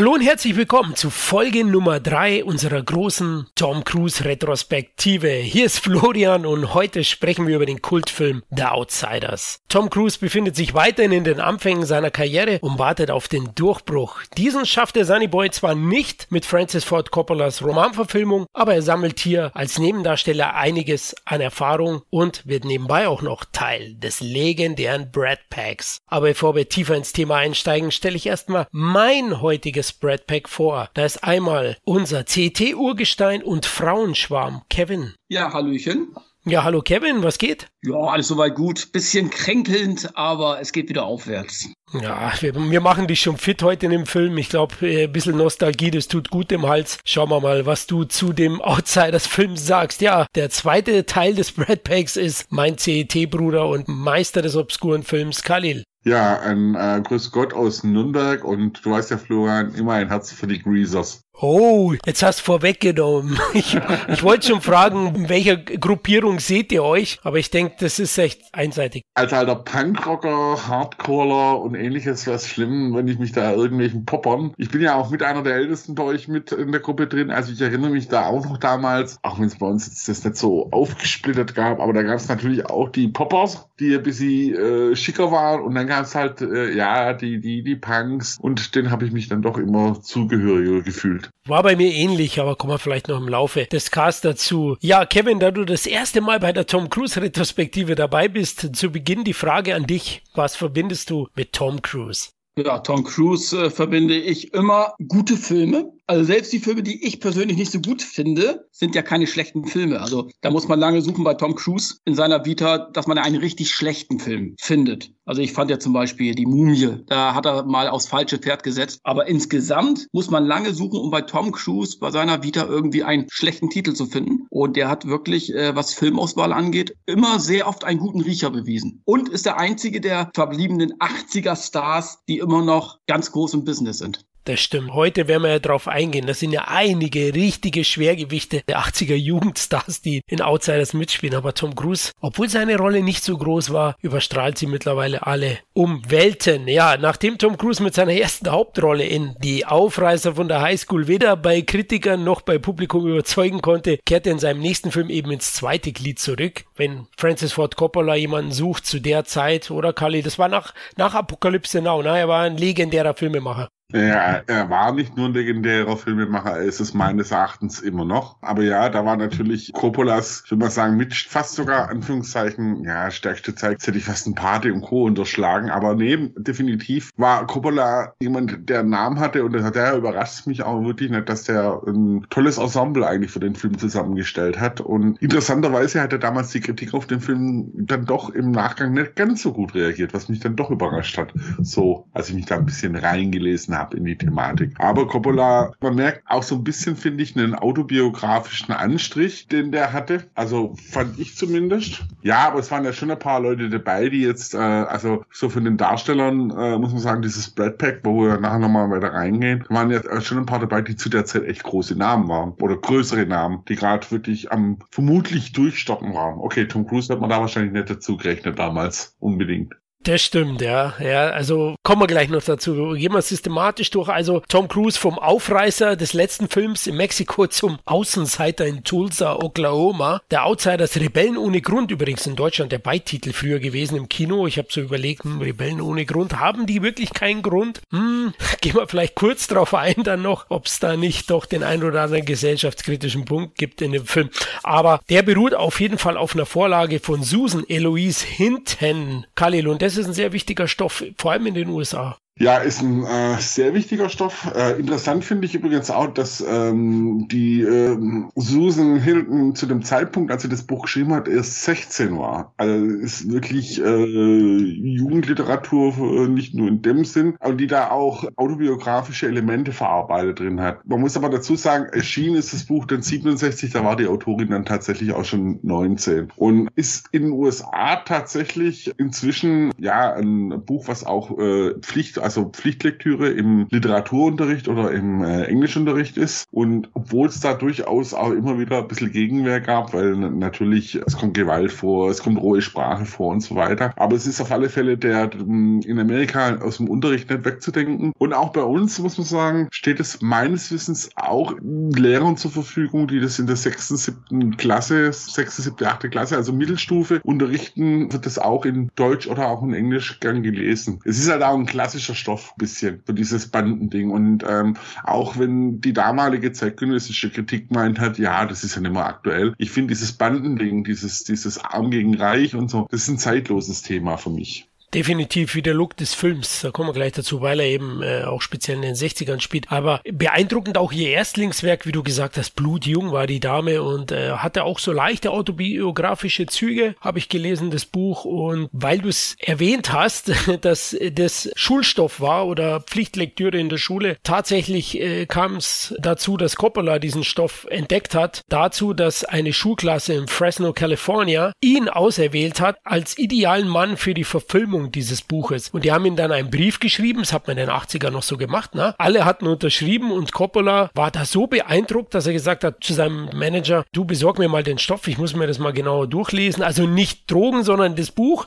Hallo und herzlich willkommen zu Folge Nummer 3 unserer großen Tom Cruise Retrospektive. Hier ist Florian und heute sprechen wir über den Kultfilm The Outsiders. Tom Cruise befindet sich weiterhin in den Anfängen seiner Karriere und wartet auf den Durchbruch. Diesen schafft der Sunny Boy zwar nicht mit Francis Ford Coppolas Romanverfilmung, aber er sammelt hier als Nebendarsteller einiges an Erfahrung und wird nebenbei auch noch Teil des legendären Brad Packs. Aber bevor wir tiefer ins Thema einsteigen, stelle ich erstmal mein heutiges Brad Pack vor. Da ist einmal unser CT-Urgestein und Frauenschwarm, Kevin. Ja, Hallöchen. Ja, hallo Kevin, was geht? Ja, alles soweit gut. Bisschen kränkelnd, aber es geht wieder aufwärts. Ja, wir, wir machen dich schon fit heute in dem Film. Ich glaube, äh, ein bisschen Nostalgie, das tut gut im Hals. Schauen wir mal, was du zu dem Outsiders-Film sagst. Ja, der zweite Teil des Brad Packs ist mein CET-Bruder und Meister des obskuren Films, Khalil. Ja, ein äh, Grüß Gott aus Nürnberg und du weißt ja, Florian, immer ein Herz für die Greasers. Oh, jetzt hast du vorweggenommen. Ich, ich wollte schon fragen, in welcher Gruppierung seht ihr euch? Aber ich denke, das ist echt einseitig. Als alter Punkrocker, Hardcaller und ähnliches wäre es schlimm, wenn ich mich da irgendwelchen Poppern. Ich bin ja auch mit einer der Ältesten bei euch mit in der Gruppe drin. Also ich erinnere mich da auch noch damals, auch wenn es bei uns jetzt das nicht so aufgesplittert gab, aber da gab es natürlich auch die Poppers, die ein bisschen äh, schicker waren. Und dann gab es halt, äh, ja, die, die, die Punks. Und den habe ich mich dann doch immer zugehöriger gefühlt. War bei mir ähnlich, aber kommen wir vielleicht noch im Laufe des Casts dazu. Ja, Kevin, da du das erste Mal bei der Tom Cruise Retrospektive dabei bist, zu Beginn die Frage an dich. Was verbindest du mit Tom Cruise? Ja, Tom Cruise äh, verbinde ich immer gute Filme. Also selbst die Filme, die ich persönlich nicht so gut finde, sind ja keine schlechten Filme. Also da muss man lange suchen bei Tom Cruise in seiner Vita, dass man einen richtig schlechten Film findet. Also ich fand ja zum Beispiel die Mumie, da hat er mal aufs falsche Pferd gesetzt. Aber insgesamt muss man lange suchen, um bei Tom Cruise bei seiner Vita irgendwie einen schlechten Titel zu finden. Und der hat wirklich, äh, was Filmauswahl angeht, immer sehr oft einen guten Riecher bewiesen. Und ist der einzige der verbliebenen 80er Stars, die immer noch ganz groß im Business sind. Das stimmt. Heute werden wir ja drauf eingehen. Das sind ja einige richtige Schwergewichte der 80er Jugendstars, die in Outsiders mitspielen. Aber Tom Cruise, obwohl seine Rolle nicht so groß war, überstrahlt sie mittlerweile alle um Welten. Ja, nachdem Tom Cruise mit seiner ersten Hauptrolle in Die Aufreißer von der Highschool weder bei Kritikern noch bei Publikum überzeugen konnte, kehrt er in seinem nächsten Film eben ins zweite Glied zurück. Wenn Francis Ford Coppola jemanden sucht zu der Zeit, oder Kali, das war nach, nach Apokalypse Now, ne? Er war ein legendärer Filmemacher. Ja, er war nicht nur ein legendärer Filmemacher, er ist es meines Erachtens immer noch. Aber ja, da war natürlich Coppolas, ich würde mal sagen, mit fast sogar Anführungszeichen, ja, stärkste Zeit, hätte ich fast ein Party und Co. unterschlagen. Aber nee, definitiv war Coppola jemand, der einen Namen hatte und der überrascht mich auch wirklich nicht, dass der ein tolles Ensemble eigentlich für den Film zusammengestellt hat. Und interessanterweise hat er damals die Kritik auf den Film dann doch im Nachgang nicht ganz so gut reagiert, was mich dann doch überrascht hat. So, als ich mich da ein bisschen reingelesen habe ab in die Thematik. Aber Coppola, man merkt auch so ein bisschen, finde ich, einen autobiografischen Anstrich, den der hatte. Also fand ich zumindest. Ja, aber es waren ja schon ein paar Leute dabei, die jetzt, äh, also so von den Darstellern, äh, muss man sagen, dieses Brad Pack, wo wir nachher nochmal weiter reingehen, waren ja schon ein paar dabei, die zu der Zeit echt große Namen waren. Oder größere Namen, die gerade wirklich am vermutlich durchstoppen waren. Okay, Tom Cruise hat man da wahrscheinlich nicht dazu gerechnet damals. Unbedingt. Das stimmt, ja. Ja, also kommen wir gleich noch dazu. Gehen wir systematisch durch. Also Tom Cruise vom Aufreißer des letzten Films in Mexiko zum Außenseiter in Tulsa, Oklahoma. Der Outsiders Rebellen ohne Grund, übrigens in Deutschland der Beititel früher gewesen im Kino. Ich habe so überlegt, hm, Rebellen ohne Grund, haben die wirklich keinen Grund? Hm, gehen wir vielleicht kurz drauf ein dann noch, ob es da nicht doch den ein oder anderen gesellschaftskritischen Punkt gibt in dem Film. Aber der beruht auf jeden Fall auf einer Vorlage von Susan Eloise Hinton. Khalil und das ist ein sehr wichtiger Stoff, vor allem in den USA. Ja, ist ein äh, sehr wichtiger Stoff. Äh, interessant finde ich übrigens auch, dass ähm, die ähm, Susan Hilton zu dem Zeitpunkt, als sie das Buch geschrieben hat, erst 16 war. Also ist wirklich äh, Jugendliteratur, äh, nicht nur in dem Sinn, aber die da auch autobiografische Elemente verarbeitet drin hat. Man muss aber dazu sagen, erschienen ist das Buch dann 67, da war die Autorin dann tatsächlich auch schon 19 und ist in den USA tatsächlich inzwischen ja ein Buch, was auch äh, Pflicht also Pflichtlektüre im Literaturunterricht oder im äh, Englischunterricht ist. Und obwohl es da durchaus auch immer wieder ein bisschen Gegenwehr gab, weil natürlich es kommt Gewalt vor, es kommt rohe Sprache vor und so weiter. Aber es ist auf alle Fälle der in Amerika aus dem Unterricht nicht wegzudenken. Und auch bei uns, muss man sagen, steht es meines Wissens auch Lehrern zur Verfügung, die das in der sechsten, siebten Klasse, sechste, siebte, achte Klasse, also Mittelstufe unterrichten, wird das auch in Deutsch oder auch in Englisch gern gelesen. Es ist halt auch ein klassischer Stoff, bisschen, für dieses Bandending. Und ähm, auch wenn die damalige zeitgenössische Kritik meint hat, ja, das ist ja nicht mehr aktuell. Ich finde dieses Bandending, dieses, dieses Arm gegen Reich und so, das ist ein zeitloses Thema für mich definitiv wie der Look des Films. Da kommen wir gleich dazu, weil er eben äh, auch speziell in den 60ern spielt. Aber beeindruckend auch ihr Erstlingswerk, wie du gesagt hast, Blutjung war die Dame und äh, hatte auch so leichte autobiografische Züge, habe ich gelesen, das Buch. Und weil du es erwähnt hast, dass das Schulstoff war oder Pflichtlektüre in der Schule, tatsächlich äh, kam es dazu, dass Coppola diesen Stoff entdeckt hat, dazu, dass eine Schulklasse in Fresno, California ihn auserwählt hat als idealen Mann für die Verfilmung Verfilmung dieses Buches. Und die haben ihm dann einen Brief geschrieben, das hat man in den 80er noch so gemacht, ne? Alle hatten unterschrieben und Coppola war da so beeindruckt, dass er gesagt hat zu seinem Manager, du besorg mir mal den Stoff, ich muss mir das mal genauer durchlesen. Also nicht Drogen, sondern das Buch.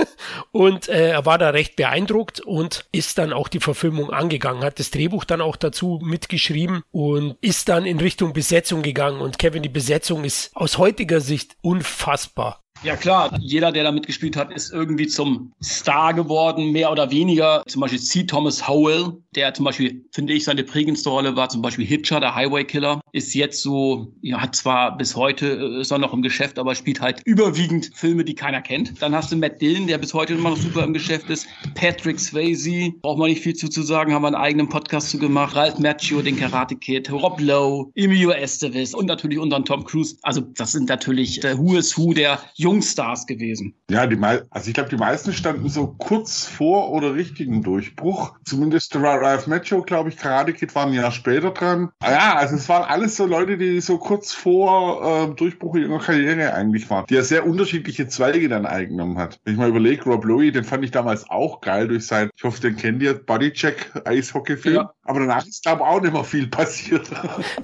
und äh, er war da recht beeindruckt und ist dann auch die Verfilmung angegangen, hat das Drehbuch dann auch dazu mitgeschrieben und ist dann in Richtung Besetzung gegangen. Und Kevin, die Besetzung ist aus heutiger Sicht unfassbar. Ja klar, jeder, der da mitgespielt hat, ist irgendwie zum Star geworden, mehr oder weniger. Zum Beispiel C. Thomas Howell, der zum Beispiel, finde ich, seine prägendste Rolle war zum Beispiel Hitcher, der Highway Killer, ist jetzt so, ja, hat zwar bis heute, äh, ist er noch im Geschäft, aber spielt halt überwiegend Filme, die keiner kennt. Dann hast du Matt Dillon, der bis heute immer noch super im Geschäft ist. Patrick Swayze, braucht man nicht viel zu, zu sagen, haben wir einen eigenen Podcast zu gemacht. Ralph Macchio, den Karate Kid, Rob Lowe, Emilio Estevez und natürlich unseren Tom Cruise. Also das sind natürlich der Who is Who der Jungstars gewesen. Ja, die also ich glaube, die meisten standen so kurz vor oder richtigen Durchbruch. Zumindest Ralph Macchio, glaube ich, Karate Kid war ein Jahr später dran. Ah ja, also es waren alles so Leute, die so kurz vor äh, Durchbruch ihrer Karriere eigentlich waren, die ja sehr unterschiedliche Zweige dann eingenommen hat. Wenn ich mal überlege, Rob Lowe, den fand ich damals auch geil durch sein, ich hoffe, den kennt ihr, Bodycheck Eishockey-Film. Ja. Aber danach ist, glaube ich, auch nicht mehr viel passiert.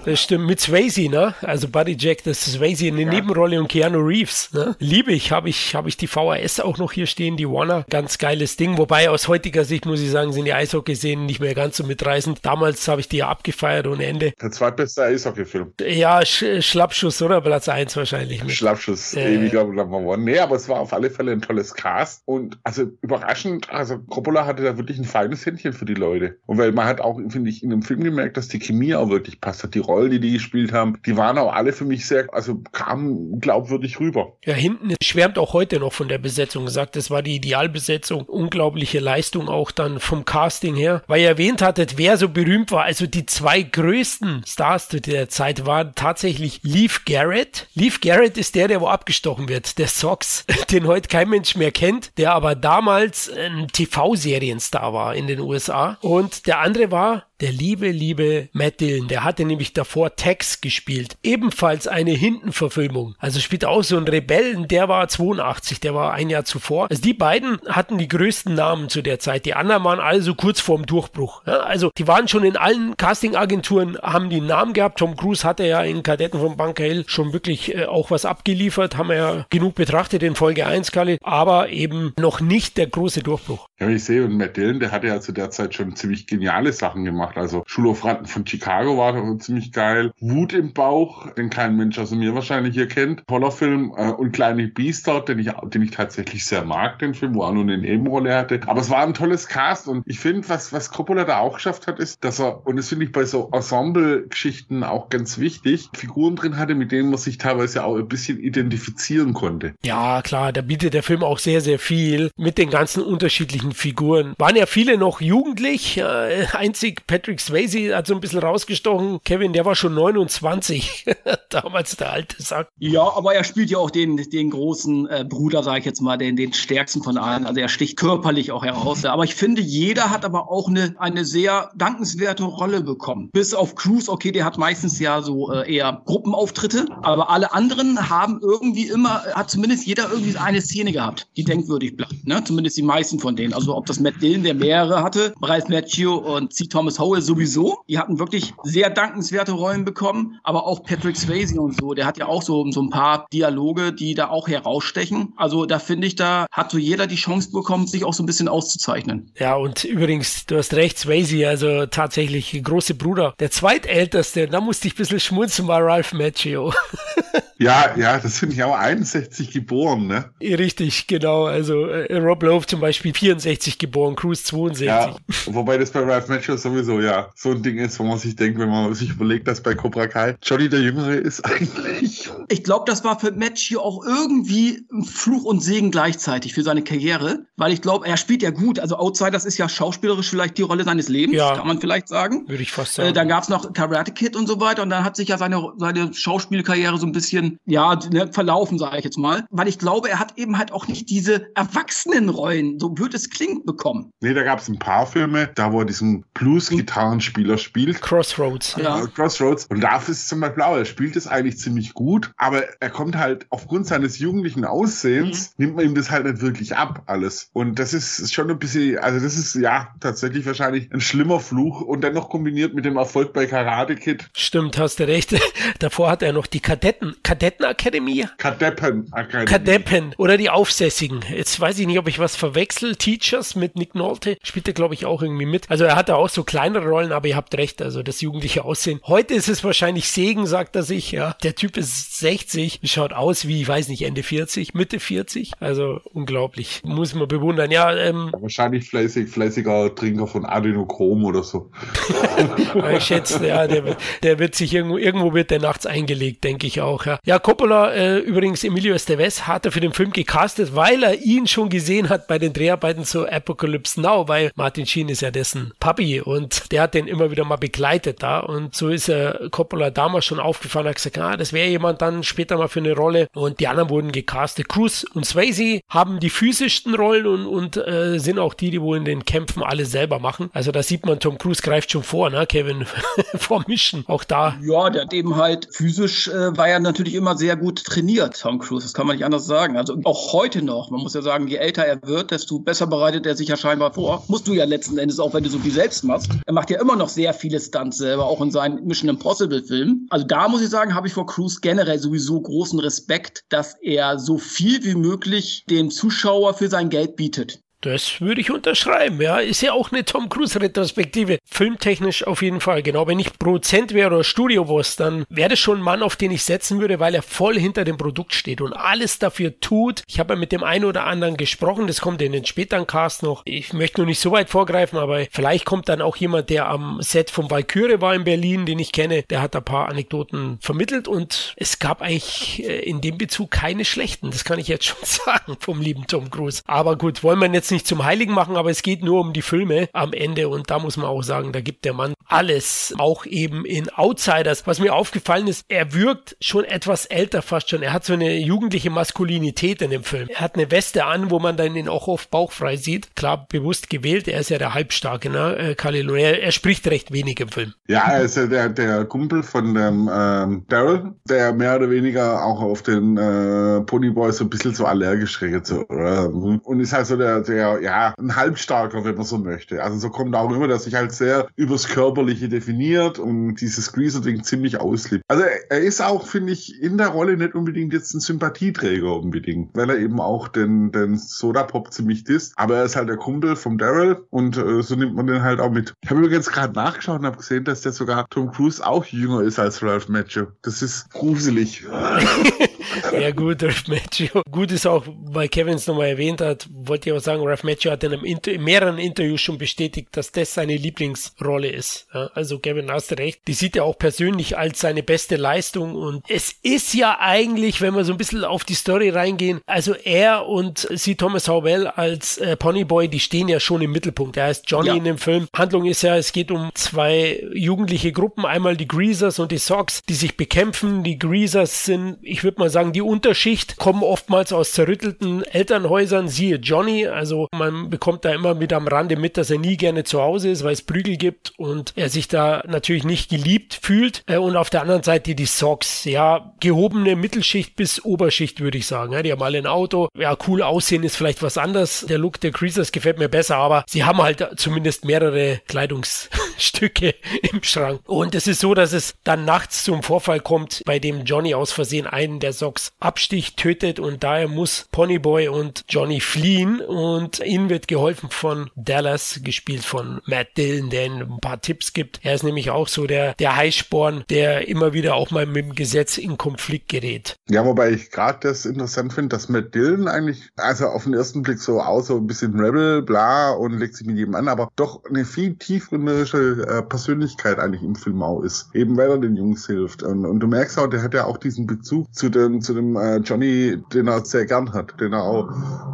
Das stimmt, mit Swayze, ne? Also Bodycheck, das ist Swayze eine ja. Nebenrolle und Keanu Reeves, ne? Liebe ich, habe ich, habe ich die VHS auch noch hier stehen, die Warner. Ganz geiles Ding. Wobei aus heutiger Sicht muss ich sagen, sind die Eishockey-Szenen nicht mehr ganz so mitreißend. Damals habe ich die ja abgefeiert ohne Ende. Der zweitbeste Eishockey-Film. Ja, Sch Schlappschuss, oder? Platz 1 wahrscheinlich. Mit. Schlappschuss, äh, ewiger Number One. Nee, aber es war auf alle Fälle ein tolles Cast. Und also überraschend, also Coppola hatte da wirklich ein feines Händchen für die Leute. Und weil man hat auch, finde ich, in dem Film gemerkt, dass die Chemie auch wirklich passt hat. Die Rollen, die die gespielt haben, die waren auch alle für mich sehr, also kamen glaubwürdig rüber. Ja, hinten schwärmt auch heute noch von der Besetzung. Sagt, das war die Idealbesetzung. Unglaubliche Leistung auch dann vom Casting her. Weil ihr erwähnt hattet, wer so berühmt war. Also die zwei größten Stars der Zeit waren tatsächlich Leaf Garrett. Leaf Garrett ist der, der wo abgestochen wird. Der Sox, den heute kein Mensch mehr kennt, der aber damals ein TV-Serienstar war in den USA. Und der andere war der liebe, liebe Matt Dillon, der hatte nämlich davor Tex gespielt. Ebenfalls eine Hintenverfilmung. Also spielt auch so ein Rebellen, der war 82, der war ein Jahr zuvor. Also die beiden hatten die größten Namen zu der Zeit. Die anderen waren also kurz vorm Durchbruch. Ja, also die waren schon in allen Castingagenturen, haben die Namen gehabt. Tom Cruise hatte ja in Kadetten von Bunker Hill schon wirklich äh, auch was abgeliefert, haben wir ja genug betrachtet in Folge 1, Kalle, aber eben noch nicht der große Durchbruch. Ja, ich sehe, und Matt Dillon, der hatte ja zu der Zeit schon ziemlich geniale Sachen gemacht gemacht. Also Schulhof von Chicago war ziemlich geil. Wut im Bauch, den kein Mensch außer mir wahrscheinlich hier kennt. Toller Film. Äh, und Kleine Biester, den ich, den ich tatsächlich sehr mag, den Film, wo er nur eine Nebenrolle hatte. Aber es war ein tolles Cast und ich finde, was, was Coppola da auch geschafft hat, ist, dass er, und das finde ich bei so Ensemble-Geschichten auch ganz wichtig, Figuren drin hatte, mit denen man sich teilweise auch ein bisschen identifizieren konnte. Ja, klar, da bietet der Film auch sehr, sehr viel mit den ganzen unterschiedlichen Figuren. Waren ja viele noch jugendlich, äh, einzig Pat Patrick Swayze hat so ein bisschen rausgestochen. Kevin, der war schon 29, damals der alte Sack. Ja, aber er spielt ja auch den, den großen äh, Bruder, sage ich jetzt mal, den, den stärksten von allen. Also er sticht körperlich auch heraus. Aber ich finde, jeder hat aber auch eine, eine sehr dankenswerte Rolle bekommen. Bis auf Cruz, okay, der hat meistens ja so äh, eher Gruppenauftritte, aber alle anderen haben irgendwie immer, hat zumindest jeder irgendwie eine Szene gehabt, die denkwürdig bleibt. Ne? Zumindest die meisten von denen. Also ob das Matt Dillon, der mehrere hatte, Bryce Matthew und C. Thomas Howell sowieso. Die hatten wirklich sehr dankenswerte Rollen bekommen, aber auch Patrick Swayze und so, der hat ja auch so, so ein paar Dialoge, die da auch herausstechen. Also da finde ich, da hat so jeder die Chance bekommen, sich auch so ein bisschen auszuzeichnen. Ja, und übrigens, du hast recht, Swayze, also tatsächlich große Bruder. Der zweitälteste, da musste ich ein bisschen schmunzeln, war Ralph Macchio. ja, ja, das finde ich auch 61 geboren, ne? Richtig, genau. Also äh, Rob Lowe zum Beispiel 64 geboren, Cruise 62. Ja, wobei das bei Ralph Macchio sowieso ja so ein Ding ist, wo man sich denkt, wenn man sich überlegt, dass bei Cobra Kai Johnny der Jüngere ist eigentlich. Ich glaube, das war für Macchio auch irgendwie ein Fluch und Segen gleichzeitig für seine Karriere, weil ich glaube, er spielt ja gut. Also Outsiders ist ja schauspielerisch vielleicht die Rolle seines Lebens, ja, kann man vielleicht sagen. Würde ich fast sagen. Äh, dann gab es noch Karate Kid und so weiter und dann hat sich ja seine, seine Schauspielkarriere so ein bisschen, ja, ne, verlaufen, sage ich jetzt mal. Weil ich glaube, er hat eben halt auch nicht diese Erwachsenenrollen, so blöd es klingt, bekommen. Nee, da gab es ein paar Filme, da wo er diesen Blues-Gitarrenspieler spielt. Crossroads. Ja. Crossroads. Und dafür ist zum Beispiel auch, er spielt es eigentlich ziemlich gut, aber er kommt halt aufgrund seines jugendlichen Aussehens, mhm. nimmt man ihm das halt nicht wirklich ab, alles. Und das ist schon ein bisschen, also das ist ja tatsächlich wahrscheinlich ein schlimmer Fluch und dann noch kombiniert mit dem Erfolg bei Karate Kid. Stimmt, hast du recht. Davor hat er noch die Kadetten, Kadettenakademie? Kadeppenakademie. Kadeppen oder die Aufsässigen. Jetzt weiß ich nicht, ob ich was verwechsel. Teachers mit Nick Nolte spielt er, glaube ich, auch irgendwie mit. Also er hatte auch so kleinere Rollen, aber ihr habt recht, also das jugendliche Aussehen. Heute ist es wahrscheinlich Segen, sagt er sich, ja. Der Typ ist 60, schaut aus wie, ich weiß nicht, Ende 40, Mitte 40. Also unglaublich. Muss man bewundern. Ja, ähm, wahrscheinlich fleißig, fleißiger Trinker von Adenochrom oder so. ich schätze, ja, der, der wird sich irgendwo, irgendwo wird der nachts eingelegt, denke ich auch. Ja, ja Coppola, äh, übrigens Emilio Estevez hat er für den Film gecastet, weil er ihn schon gesehen hat bei den Dreharbeiten zu Apocalypse Now, weil Martin Sheen ist ja dessen Papi und der hat den immer wieder mal begleitet da und so ist er Coppola damals schon aufgefallen, hat gesagt, ah, das wäre jemand dann später mal für eine Rolle und die anderen wurden gecastet. Cruz und Swayze haben die physischsten Rollen und, und äh, sind auch die, die wohl in den Kämpfen alles selber machen. Also da sieht man, Tom Cruise greift schon vor, ne, Kevin, vor Mission, auch da. Ja, der hat eben halt physisch äh, war ja natürlich immer sehr gut trainiert, Tom Cruise, das kann man nicht anders sagen. Also auch heute noch, man muss ja sagen, je älter er wird, desto besser bereitet er sich ja scheinbar vor. Musst du ja letzten Endes auch, wenn du so viel selbst machst. Er macht ja immer noch sehr viele Stunts selber, auch in seinen Mission Impossible Filmen. Also da muss ich sagen, habe ich vor Cruise generell sowieso großen Respekt, dass er so viel wie möglich dem Zuschauer für sein Geld bietet. Das würde ich unterschreiben, ja. Ist ja auch eine Tom Cruise-Retrospektive. Filmtechnisch auf jeden Fall. Genau, wenn ich Produzent wäre oder Studioboss, dann wäre das schon ein Mann, auf den ich setzen würde, weil er voll hinter dem Produkt steht und alles dafür tut. Ich habe ja mit dem einen oder anderen gesprochen, das kommt in den späteren Cast noch. Ich möchte nur nicht so weit vorgreifen, aber vielleicht kommt dann auch jemand, der am Set von Valkyrie war in Berlin, den ich kenne, der hat ein paar Anekdoten vermittelt und es gab eigentlich äh, in dem Bezug keine schlechten. Das kann ich jetzt schon sagen vom lieben Tom Cruise. Aber gut, wollen wir jetzt nicht zum Heiligen machen, aber es geht nur um die Filme am Ende und da muss man auch sagen, da gibt der Mann alles, auch eben in Outsiders. Was mir aufgefallen ist, er wirkt schon etwas älter fast schon. Er hat so eine jugendliche Maskulinität in dem Film. Er hat eine Weste an, wo man dann ihn auch oft bauchfrei sieht. Klar, bewusst gewählt. Er ist ja der Halbstarke, ne? Äh, Khalil. Er, er spricht recht wenig im Film. Ja, er ist ja der, der Kumpel von dem ähm, Daryl, der mehr oder weniger auch auf den äh, Ponyboy so ein bisschen so allergisch reagiert. So, und ist halt so der, der ja, ein Halbstarker, wenn man so möchte. Also so kommt auch immer, dass sich halt sehr übers Körperliche definiert und dieses Greaser-Ding ziemlich auslebt. Also er ist auch, finde ich, in der Rolle nicht unbedingt jetzt ein Sympathieträger unbedingt, weil er eben auch den, den Soda-Pop ziemlich disst. Aber er ist halt der Kumpel vom Daryl und äh, so nimmt man den halt auch mit. Ich habe übrigens gerade nachgeschaut und habe gesehen, dass der sogar Tom Cruise auch jünger ist als Ralph Macchio. Das ist gruselig. ja gut, Ralph Macchio. Gut ist auch, weil Kevin es nochmal erwähnt hat, wollte ich auch sagen, Ralph Macchio hat in, einem Inter in mehreren Interviews schon bestätigt, dass das seine Lieblingsrolle ist. Ja, also Kevin, hast recht. Die sieht er auch persönlich als seine beste Leistung und es ist ja eigentlich, wenn wir so ein bisschen auf die Story reingehen, also er und sie Thomas Howell als äh, Ponyboy, die stehen ja schon im Mittelpunkt. Er heißt Johnny ja. in dem Film. Handlung ist ja, es geht um zwei jugendliche Gruppen, einmal die Greasers und die Socks, die sich bekämpfen. Die Greasers sind, ich würde mal sagen, die Unterschicht, kommen oftmals aus zerrüttelten Elternhäusern, siehe Johnny. Also man bekommt da immer mit am Rande mit, dass er nie gerne zu Hause ist, weil es Prügel gibt und er sich da natürlich nicht geliebt fühlt. Äh, und auf der anderen Seite die Socks, ja, gehobene Mittelschicht bis Oberschicht, würde ich sagen. Die haben alle ein Auto. Ja, cool aussehen ist vielleicht was anderes. Der Look der Greasers gefällt mir besser, aber sie haben halt zumindest mehrere Kleidungsstücke im Schrank. Und es ist so, dass es dann nachts zum Vorfall kommt, bei dem Johnny aus Versehen einen der Socks absticht, tötet und daher muss Ponyboy und Johnny fliehen und ihnen wird geholfen von Dallas, gespielt von Matt Dillon, der ihnen ein paar Tipps gibt. Er ist nämlich auch so der, der Heißsporn, der immer wieder auch mal mit dem Gesetz in Konflikt gerät. Ja, wobei ich gerade das interessant finde, dass Matt Dillon eigentlich, also auf den ersten Blick so aus, so ein bisschen Rebel, bla und legt sich mit jedem an, aber doch eine viel tiefgründige äh, Persönlichkeit eigentlich im Film auch ist. Eben weil er den Jungs hilft. Und, und du merkst auch, der hat ja auch diesen Bezug zu zu dem äh, Johnny, den er sehr gern hat, den er auch,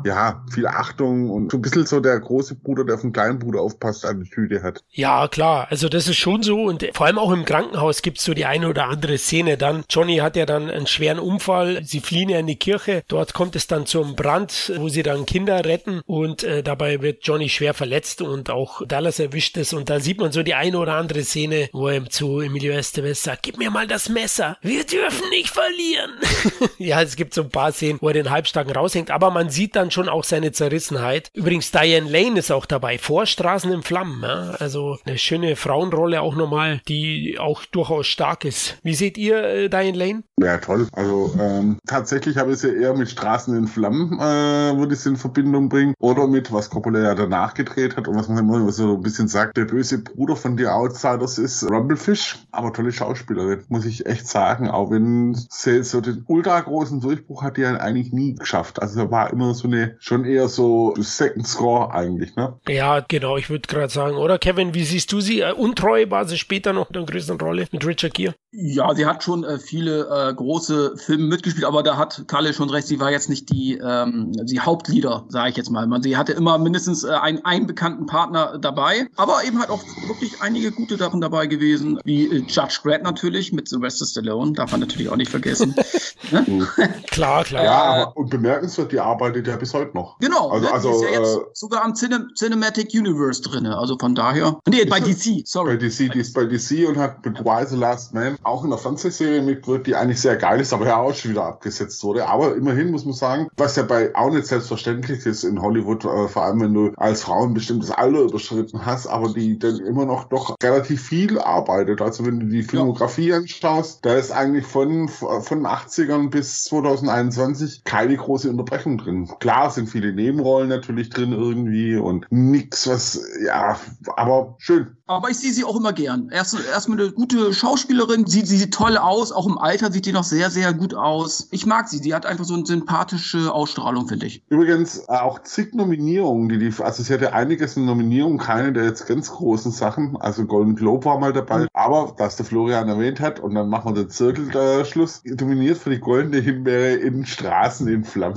ja, viel Achtung und so ein bisschen so der große Bruder, der auf den kleinen Bruder aufpasst, eine Tüte hat. Ja, klar. Also das ist schon so. Und vor allem auch im Krankenhaus gibt es so die eine oder andere Szene dann. Johnny hat ja dann einen schweren Unfall. Sie fliehen ja in die Kirche. Dort kommt es dann zum Brand, wo sie dann Kinder retten. Und äh, dabei wird Johnny schwer verletzt und auch Dallas erwischt es. Und da sieht man so die eine oder andere Szene, wo er zu Emilio Estevez sagt, gib mir mal das Messer. Wir dürfen nicht verlieren. ja, es gibt so ein paar Szenen, wo er den Halbstarken raushängt. Aber man sieht dann schon auch seine Zerrissenheit. Übrigens, Diane Lane ist auch dabei. Vorstraßen in Flammen. Ja? Also eine schöne Frauenrolle auch nochmal, die auch durchaus stark ist. Wie seht ihr äh, Diane Lane? Ja, toll. Also ähm, tatsächlich habe ich sie eher mit Straßen in Flammen, äh, würde ich sie in Verbindung bringen. Oder mit, was Coppola ja danach gedreht hat und was man immer so ein bisschen sagt, der böse Bruder von The Outsiders ist Rumblefish. Aber tolle Schauspielerin, muss ich echt sagen. Auch wenn sie so den ultra großen Durchbruch hat ja eigentlich nie geschafft. Also er war immer so eine, schon eher so Second Score eigentlich, ne? Ja, genau. Ich würde gerade sagen, oder Kevin, wie siehst du sie? Äh, untreu war sie später noch in einer größeren Rolle mit Richard Gere? Ja, sie hat schon äh, viele äh, große Filme mitgespielt, aber da hat Kalle schon recht, sie war jetzt nicht die, ähm, die Hauptleader, sage ich jetzt mal. Man, sie hatte immer mindestens äh, einen, einen bekannten Partner dabei, aber eben halt auch wirklich einige gute Sachen dabei gewesen, wie äh, Judge Dredd natürlich mit Sylvester Stallone, darf man natürlich auch nicht vergessen. ne? klar, klar. Ja, aber und bemerkenswert, die arbeitet ja bis heute noch. Genau, also, ne? also ist ja jetzt äh, sogar am Cine Cinematic Universe drin, also von daher. Nee, bei DC, sorry. Bei DC, die ist bei DC und hat mit Why the Last Man auch in der Fernsehserie mitwirkt, die eigentlich sehr geil ist, aber ja auch schon wieder abgesetzt wurde. Aber immerhin muss man sagen, was ja bei auch nicht selbstverständlich ist in Hollywood, äh, vor allem wenn du als Frau ein bestimmtes Alter überschritten hast, aber die dann immer noch doch relativ viel arbeitet. Also wenn du die Filmografie ja. anschaust, da ist eigentlich von, von 80ern bis 2021 keine große Unterbrechung drin. Klar sind viele Nebenrollen natürlich drin irgendwie und nix, was, ja, aber schön. Aber ich sehe sie auch immer gern. Erst, erstmal eine gute Schauspielerin, sieht, sie sieht toll aus, auch im Alter sieht die noch sehr, sehr gut aus. Ich mag sie, die hat einfach so eine sympathische Ausstrahlung, finde ich. Übrigens, äh, auch zig Nominierungen, die die, also sie hatte einiges in Nominierungen, keine der jetzt ganz großen Sachen. Also Golden Globe war mal dabei, mhm. aber, was der Florian erwähnt hat, und dann machen wir den Zirkelschluss, äh, dominiert für die goldene Himbeere in Straßen in Flammen.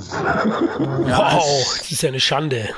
Wow, das ist ja eine Schande.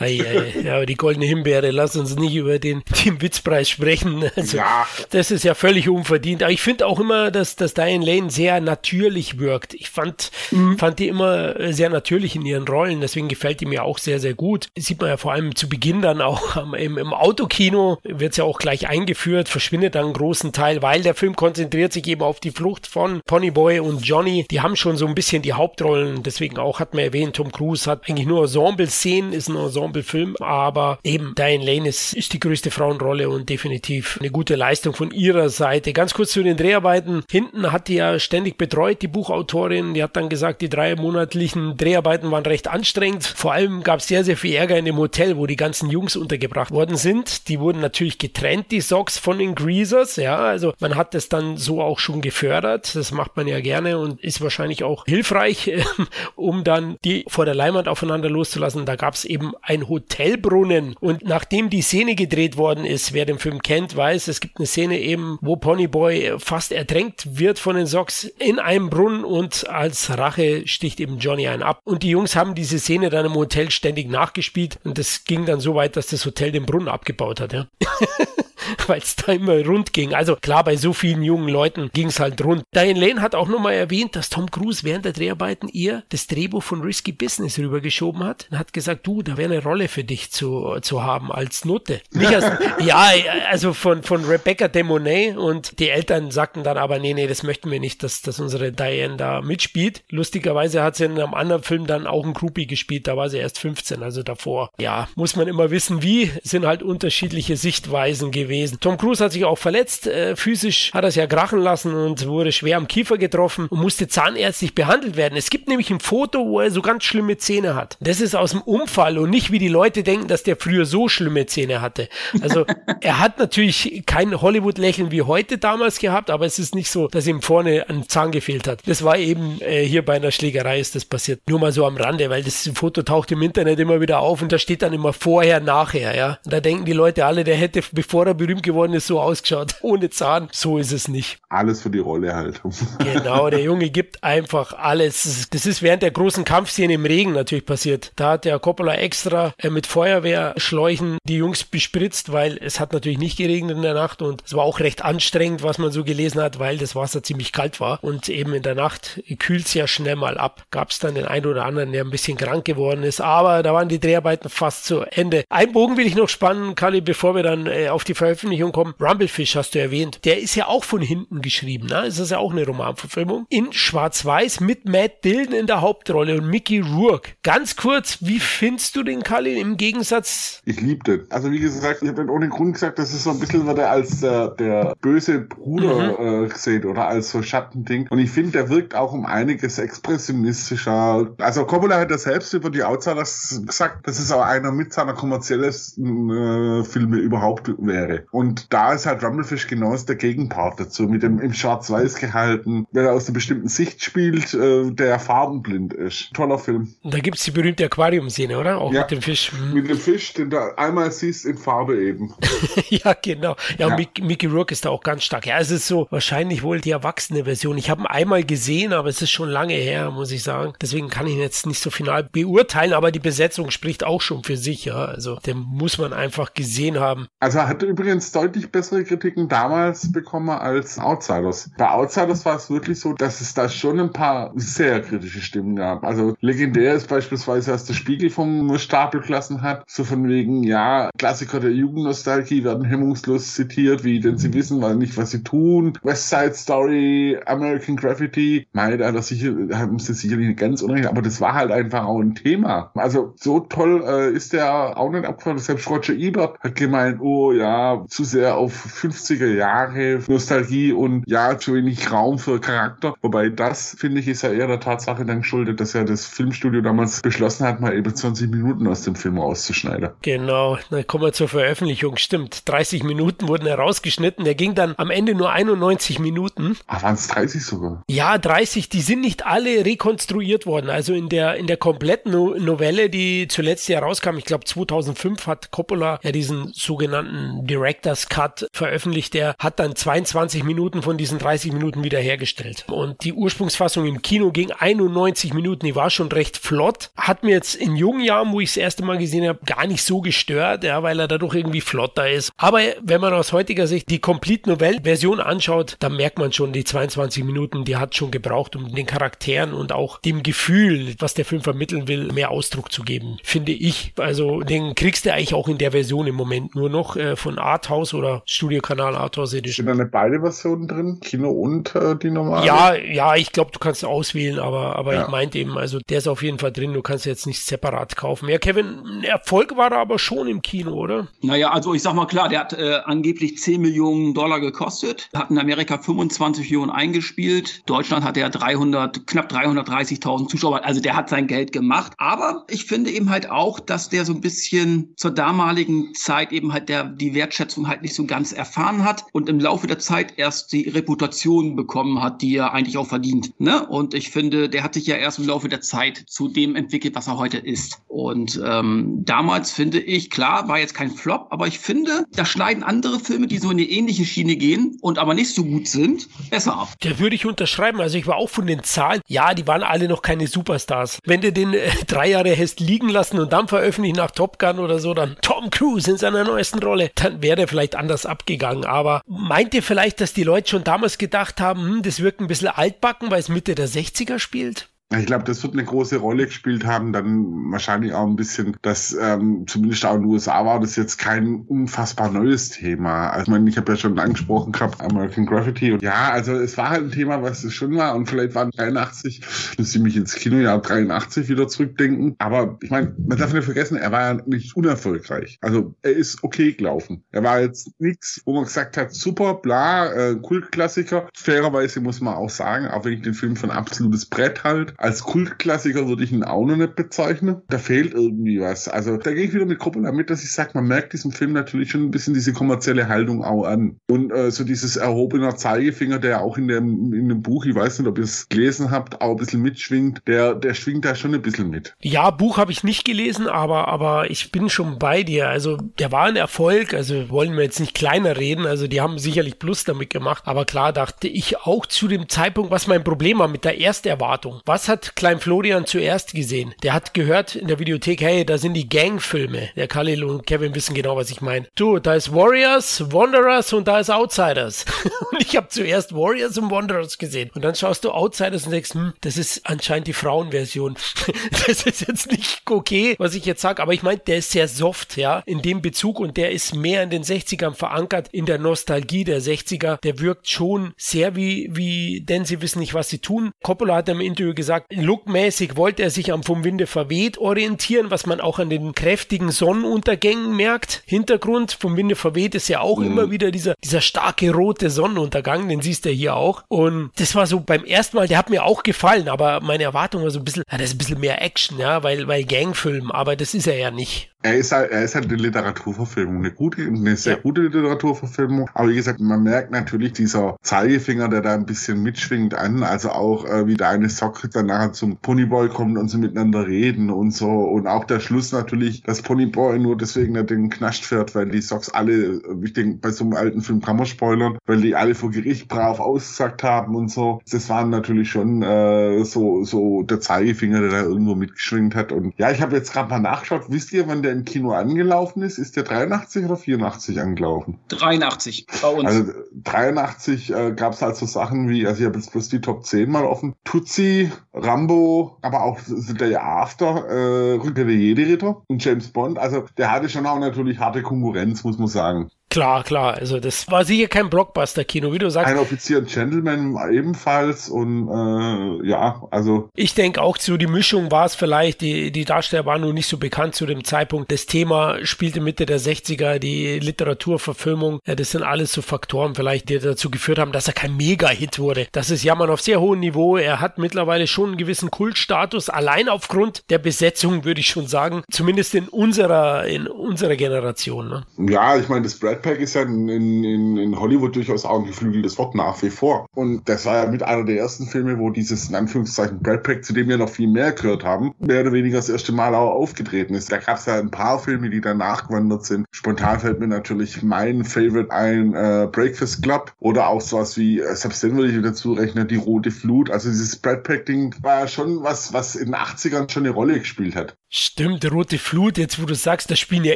Ja, aber die goldene Himbeere, lass uns nicht über den dem Witzpreis sprechen. Also, ja. Das ist ja völlig unverdient. Aber ich finde auch immer, dass, dass Diane Lane sehr natürlich wirkt. Ich fand, mhm. fand die immer sehr natürlich in ihren Rollen. Deswegen gefällt die mir auch sehr, sehr gut. Sieht man ja vor allem zu Beginn dann auch im, im Autokino, wird es ja auch gleich eingeführt, verschwindet dann einen großen Teil, weil der Film konzentriert sich eben auf die Flucht von Ponyboy und Johnny. Die haben schon so ein bisschen die Hauptrollen. Deswegen auch hat man erwähnt, Tom Cruise hat eigentlich nur Ensemble-Szenen, ist ein Ensemble Ensemble-Film, aber eben Diane Lane ist, ist die größte Frauenrolle und definitiv eine gute Leistung von ihrer Seite. Ganz kurz zu den Dreharbeiten. Hinten hat die ja ständig betreut, die Buchautorin. Die hat dann gesagt, die drei monatlichen Dreharbeiten waren recht anstrengend. Vor allem gab es sehr, sehr viel Ärger in dem Hotel, wo die ganzen Jungs untergebracht worden sind. Die wurden natürlich getrennt, die Socks von den Greasers. Ja, also man hat das dann so auch schon gefördert. Das macht man ja gerne und ist wahrscheinlich auch hilfreich, um dann die vor der Leinwand aufeinander loszulassen. Da gab es eben ein Hotelbrunnen. Und nachdem die Szene gedreht worden ist, wer den Film kennt, weiß, es gibt eine Szene eben, wo Ponyboy fast ertränkt wird von den Socks in einem Brunnen und als Rache sticht eben Johnny einen ab. Und die Jungs haben diese Szene dann im Hotel ständig nachgespielt und das ging dann so weit, dass das Hotel den Brunnen abgebaut hat. Ja. weil es da immer rund ging. Also klar, bei so vielen jungen Leuten ging es halt rund. Diane Lane hat auch nochmal erwähnt, dass Tom Cruise während der Dreharbeiten ihr das Drehbuch von Risky Business rübergeschoben hat und hat gesagt, du, da wäre eine Rolle für dich zu, zu haben als Note. Nicht als, ja, also von, von Rebecca de Monet und die Eltern sagten dann aber, nee, nee, das möchten wir nicht, dass, dass unsere Diane da mitspielt. Lustigerweise hat sie in einem anderen Film dann auch ein Groupie gespielt, da war sie erst 15, also davor. Ja, muss man immer wissen, wie, sind halt unterschiedliche Sichtweisen gewesen. Tom Cruise hat sich auch verletzt. Äh, physisch hat er es ja krachen lassen und wurde schwer am Kiefer getroffen und musste zahnärztlich behandelt werden. Es gibt nämlich ein Foto, wo er so ganz schlimme Zähne hat. Das ist aus dem Unfall und nicht wie die Leute denken, dass der früher so schlimme Zähne hatte. Also er hat natürlich kein Hollywood-Lächeln wie heute damals gehabt, aber es ist nicht so, dass ihm vorne ein Zahn gefehlt hat. Das war eben äh, hier bei einer Schlägerei ist das passiert. Nur mal so am Rande, weil das Foto taucht im Internet immer wieder auf und da steht dann immer vorher, nachher, ja. Und da denken die Leute alle, der hätte, bevor er berühmt geworden geworden ist, so ausgeschaut. Ohne Zahn. So ist es nicht. Alles für die Rolle halt. genau, der Junge gibt einfach alles. Das ist während der großen Kampfszene im Regen natürlich passiert. Da hat der Coppola extra äh, mit Feuerwehrschläuchen die Jungs bespritzt, weil es hat natürlich nicht geregnet in der Nacht und es war auch recht anstrengend, was man so gelesen hat, weil das Wasser ziemlich kalt war und eben in der Nacht kühlt es ja schnell mal ab. Gab es dann den einen oder anderen, der ein bisschen krank geworden ist, aber da waren die Dreharbeiten fast zu Ende. Ein Bogen will ich noch spannen, Kali, bevor wir dann äh, auf die Veröffentlichung kommen. Rumblefish hast du erwähnt. Der ist ja auch von hinten geschrieben. Ne? Es ist ja auch eine Romanverfilmung. In Schwarz-Weiß mit Matt Dillon in der Hauptrolle und Mickey Rourke. Ganz kurz, wie findest du den Kalin im Gegensatz? Ich liebe den. Also wie gesagt, ich habe den ohne Grund gesagt, das ist so ein bisschen, was er als äh, der böse Bruder mhm. äh, gesehen oder als so Schattending. Und ich finde, der wirkt auch um einiges expressionistischer. Also Coppola hat ja selbst über die Outsiders gesagt, dass es auch einer mit seiner kommerziellesten äh, Filme überhaupt wäre. Und da ist halt Rumblefish genau der Gegenpart dazu, mit dem im Schwarz-Weiß gehalten, weil er aus einer bestimmten Sicht spielt, äh, der farbenblind ist. Toller Film. Und da gibt es die berühmte Aquarium-Szene, oder? Auch ja, mit dem Fisch. Hm. Mit dem Fisch, den du einmal siehst in Farbe eben. ja, genau. Ja, ja. Mickey, Mickey Rourke ist da auch ganz stark. Ja, es ist so wahrscheinlich wohl die erwachsene Version. Ich habe ihn einmal gesehen, aber es ist schon lange her, muss ich sagen. Deswegen kann ich ihn jetzt nicht so final beurteilen, aber die Besetzung spricht auch schon für sich, ja. Also, den muss man einfach gesehen haben. Also, er hatte übrigens deutlich bessere Kritiken damals bekommen als Outsiders. Bei Outsiders war es wirklich so, dass es da schon ein paar sehr kritische Stimmen gab. Also legendär ist beispielsweise, dass der Spiegel vom Stapel gelassen hat, so von wegen, ja, Klassiker der Jugendnostalgie werden hemmungslos zitiert, wie denn sie wissen, weil nicht, was sie tun. West Side Story, American Graffiti. Meine, da haben sie sicherlich nicht ganz unrecht, aber das war halt einfach auch ein Thema. Also so toll äh, ist der auch nicht abgefallen. Selbst Roger Ebert hat gemeint, oh ja, zu sehr auf 50er Jahre Nostalgie und ja, zu wenig Raum für Charakter. Wobei das, finde ich, ist ja eher der Tatsache dann geschuldet, dass ja das Filmstudio damals beschlossen hat, mal eben 20 Minuten aus dem Film rauszuschneiden. Genau, dann kommen wir zur Veröffentlichung. Stimmt, 30 Minuten wurden herausgeschnitten. Der ging dann am Ende nur 91 Minuten. Ah, waren es 30 sogar? Ja, 30. Die sind nicht alle rekonstruiert worden. Also in der, in der kompletten Novelle, die zuletzt ja rauskam, ich glaube 2005 hat Coppola ja diesen sogenannten Director's Cut veröffentlicht. Der hat dann 22 Minuten von diesen 30 Minuten wiederhergestellt. Und die Ursprungsfassung im Kino ging 91 Minuten. Die war schon recht flott. Hat mir jetzt in jungen Jahren, wo ich das erste Mal gesehen habe, gar nicht so gestört, ja, weil er dadurch irgendwie flotter ist. Aber wenn man aus heutiger Sicht die Complete Novelle-Version anschaut, dann merkt man schon, die 22 Minuten, die hat schon gebraucht, um den Charakteren und auch dem Gefühl, was der Film vermitteln will, mehr Ausdruck zu geben, finde ich. Also den kriegst du eigentlich auch in der Version im Moment nur noch äh, von Arthouse oder Studiokanal Arthurs Edition. Sind da nicht beide Versionen drin? Kino und äh, die normale? Ja, ja, ich glaube, du kannst auswählen, aber, aber ja. ich meinte eben, also der ist auf jeden Fall drin, du kannst jetzt nicht separat kaufen. Ja, Kevin Kevin, ein Erfolg war er aber schon im Kino, oder? Naja, also ich sag mal klar, der hat äh, angeblich 10 Millionen Dollar gekostet, hat in Amerika 25 Millionen eingespielt, Deutschland hat er 300, knapp 330.000 Zuschauer, also der hat sein Geld gemacht. Aber ich finde eben halt auch, dass der so ein bisschen zur damaligen Zeit eben halt der, die Wertschätzung halt nicht so ganz erfahren hat und im Laufe der Zeit erst die Reputation bekommen hat, die er eigentlich auch verdient. Ne? Und ich finde, der hat sich ja erst im Laufe der Zeit zu dem entwickelt, was er heute ist. Und ähm, damals finde ich, klar, war jetzt kein Flop, aber ich finde, da schneiden andere Filme, die so in eine ähnliche Schiene gehen und aber nicht so gut sind, besser ab. Der würde ich unterschreiben. Also ich war auch von den Zahlen, ja, die waren alle noch keine Superstars. Wenn du den äh, drei Jahre hast liegen lassen und dann veröffentlichen nach Top Gun oder so, dann Tom Cruise in seiner neuesten Rolle, dann wäre der vielleicht anders abgegangen. Aber meint ihr vielleicht, dass die Leute schon damals gedacht haben, hm, das wirkt ein bisschen altbacken, weil es Mitte der 60er spielt? Ich glaube, das wird eine große Rolle gespielt haben, dann wahrscheinlich auch ein bisschen, dass ähm, zumindest auch in den USA war das jetzt kein unfassbar neues Thema. Also ich meine, ich habe ja schon angesprochen gehabt, American Graffiti. Und ja, also es war halt ein Thema, was es schon war und vielleicht waren 83, müsste ich mich ins Kinojahr 83 wieder zurückdenken. Aber ich meine, man darf nicht vergessen, er war ja nicht unerfolgreich. Also er ist okay gelaufen. Er war jetzt nichts, wo man gesagt hat, super, bla, äh, Kultklassiker. Fairerweise muss man auch sagen, auch wenn ich den Film von absolutes Brett halt, als Kultklassiker würde ich ihn auch noch nicht bezeichnen. Da fehlt irgendwie was. Also da gehe ich wieder mit Coppola mit, dass ich sage, man merkt diesem Film natürlich schon ein bisschen diese kommerzielle Haltung auch an. Und äh, so dieses erhobener Zeigefinger, der auch in dem, in dem Buch, ich weiß nicht, ob ihr es gelesen habt, auch ein bisschen mitschwingt, der, der schwingt da schon ein bisschen mit. Ja, Buch habe ich nicht gelesen, aber, aber ich bin schon bei dir. Also der war ein Erfolg, also wollen wir jetzt nicht kleiner reden, also die haben sicherlich Plus damit gemacht, aber klar dachte ich auch zu dem Zeitpunkt, was mein Problem war mit der Ersterwartung. Was hat Klein Florian zuerst gesehen? Der hat gehört in der Videothek, hey, da sind die Gangfilme. Der Khalil und Kevin wissen genau, was ich meine. Du, da ist Warriors, Wanderers und da ist Outsiders. und ich habe zuerst Warriors und Wanderers gesehen. Und dann schaust du Outsiders und denkst, hm, das ist anscheinend die Frauenversion. das ist jetzt nicht okay, was ich jetzt sage, aber ich meine, der ist sehr soft, ja, in dem Bezug und der ist mehr in den 60ern verankert, in der Nostalgie der 60er. Der wirkt schon sehr wie, wie, denn sie wissen nicht, was sie tun. Coppola hat im Interview gesagt, gesagt, lookmäßig wollte er sich am vom Winde verweht orientieren, was man auch an den kräftigen Sonnenuntergängen merkt. Hintergrund vom Winde verweht ist ja auch mhm. immer wieder dieser, dieser starke rote Sonnenuntergang, den siehst du hier auch. Und das war so beim ersten Mal, der hat mir auch gefallen, aber meine Erwartung war so ein bisschen, ja, das ist ein bisschen mehr Action, ja, weil, weil Gangfilm, aber das ist er ja nicht. Er ist halt, er ist halt eine Literaturverfilmung, eine gute, eine sehr ja. gute Literaturverfilmung. Aber wie gesagt, man merkt natürlich dieser Zeigefinger, der da ein bisschen mitschwingt an, also auch äh, wie der eine Sock dann nachher zum Ponyboy kommt und sie miteinander reden und so. Und auch der Schluss natürlich, dass Ponyboy nur deswegen den Knast fährt, weil die Socks alle, ich denke, bei so einem alten Film kann man spoilern, weil die alle vor Gericht brav ausgesagt haben und so. Das waren natürlich schon äh, so, so der Zeigefinger, der da irgendwo mitgeschwingt hat. Und ja, ich habe jetzt gerade mal nachgeschaut, wisst ihr, wann der im Kino angelaufen ist, ist der 83 oder 84 angelaufen? 83 bei uns. Also 83 äh, gab es halt so Sachen wie, also ich habe jetzt bloß die Top 10 mal offen. Tutsi, Rambo, aber auch der After, äh, Rückkehr der Jedi-Ritter und James Bond. Also der hatte schon auch natürlich harte Konkurrenz, muss man sagen. Klar, klar. Also das war sicher kein Blockbuster-Kino, wie du sagst. Ein Offizier und Gentleman ebenfalls und äh, ja, also. Ich denke auch so die Mischung war es vielleicht, die, die Darsteller waren noch nicht so bekannt zu dem Zeitpunkt. Das Thema spielte Mitte der 60er, die Literaturverfilmung, ja, das sind alles so Faktoren vielleicht, die dazu geführt haben, dass er kein Mega-Hit wurde. Das ist Jammern auf sehr hohem Niveau. Er hat mittlerweile schon einen gewissen Kultstatus, allein aufgrund der Besetzung, würde ich schon sagen. Zumindest in unserer, in unserer Generation. Ne? Ja, ich meine, das Brad Pack ist ja in, in, in Hollywood durchaus auch ein geflügeltes Wort nach wie vor. Und das war ja mit einer der ersten Filme, wo dieses, in Anführungszeichen, Brad Pack, zu dem wir noch viel mehr gehört haben, mehr oder weniger das erste Mal auch aufgetreten ist. Da gab es ja ein paar Filme, die danach gewandert sind. Spontan fällt mir natürlich mein Favorite ein, äh, Breakfast Club oder auch sowas wie, äh, selbst den würde ich wieder zurechnen, die Rote Flut. Also dieses Brad Pack-Ding war ja schon was, was in den 80ern schon eine Rolle gespielt hat. Stimmt, Rote Flut, jetzt wo du sagst, da spielen ja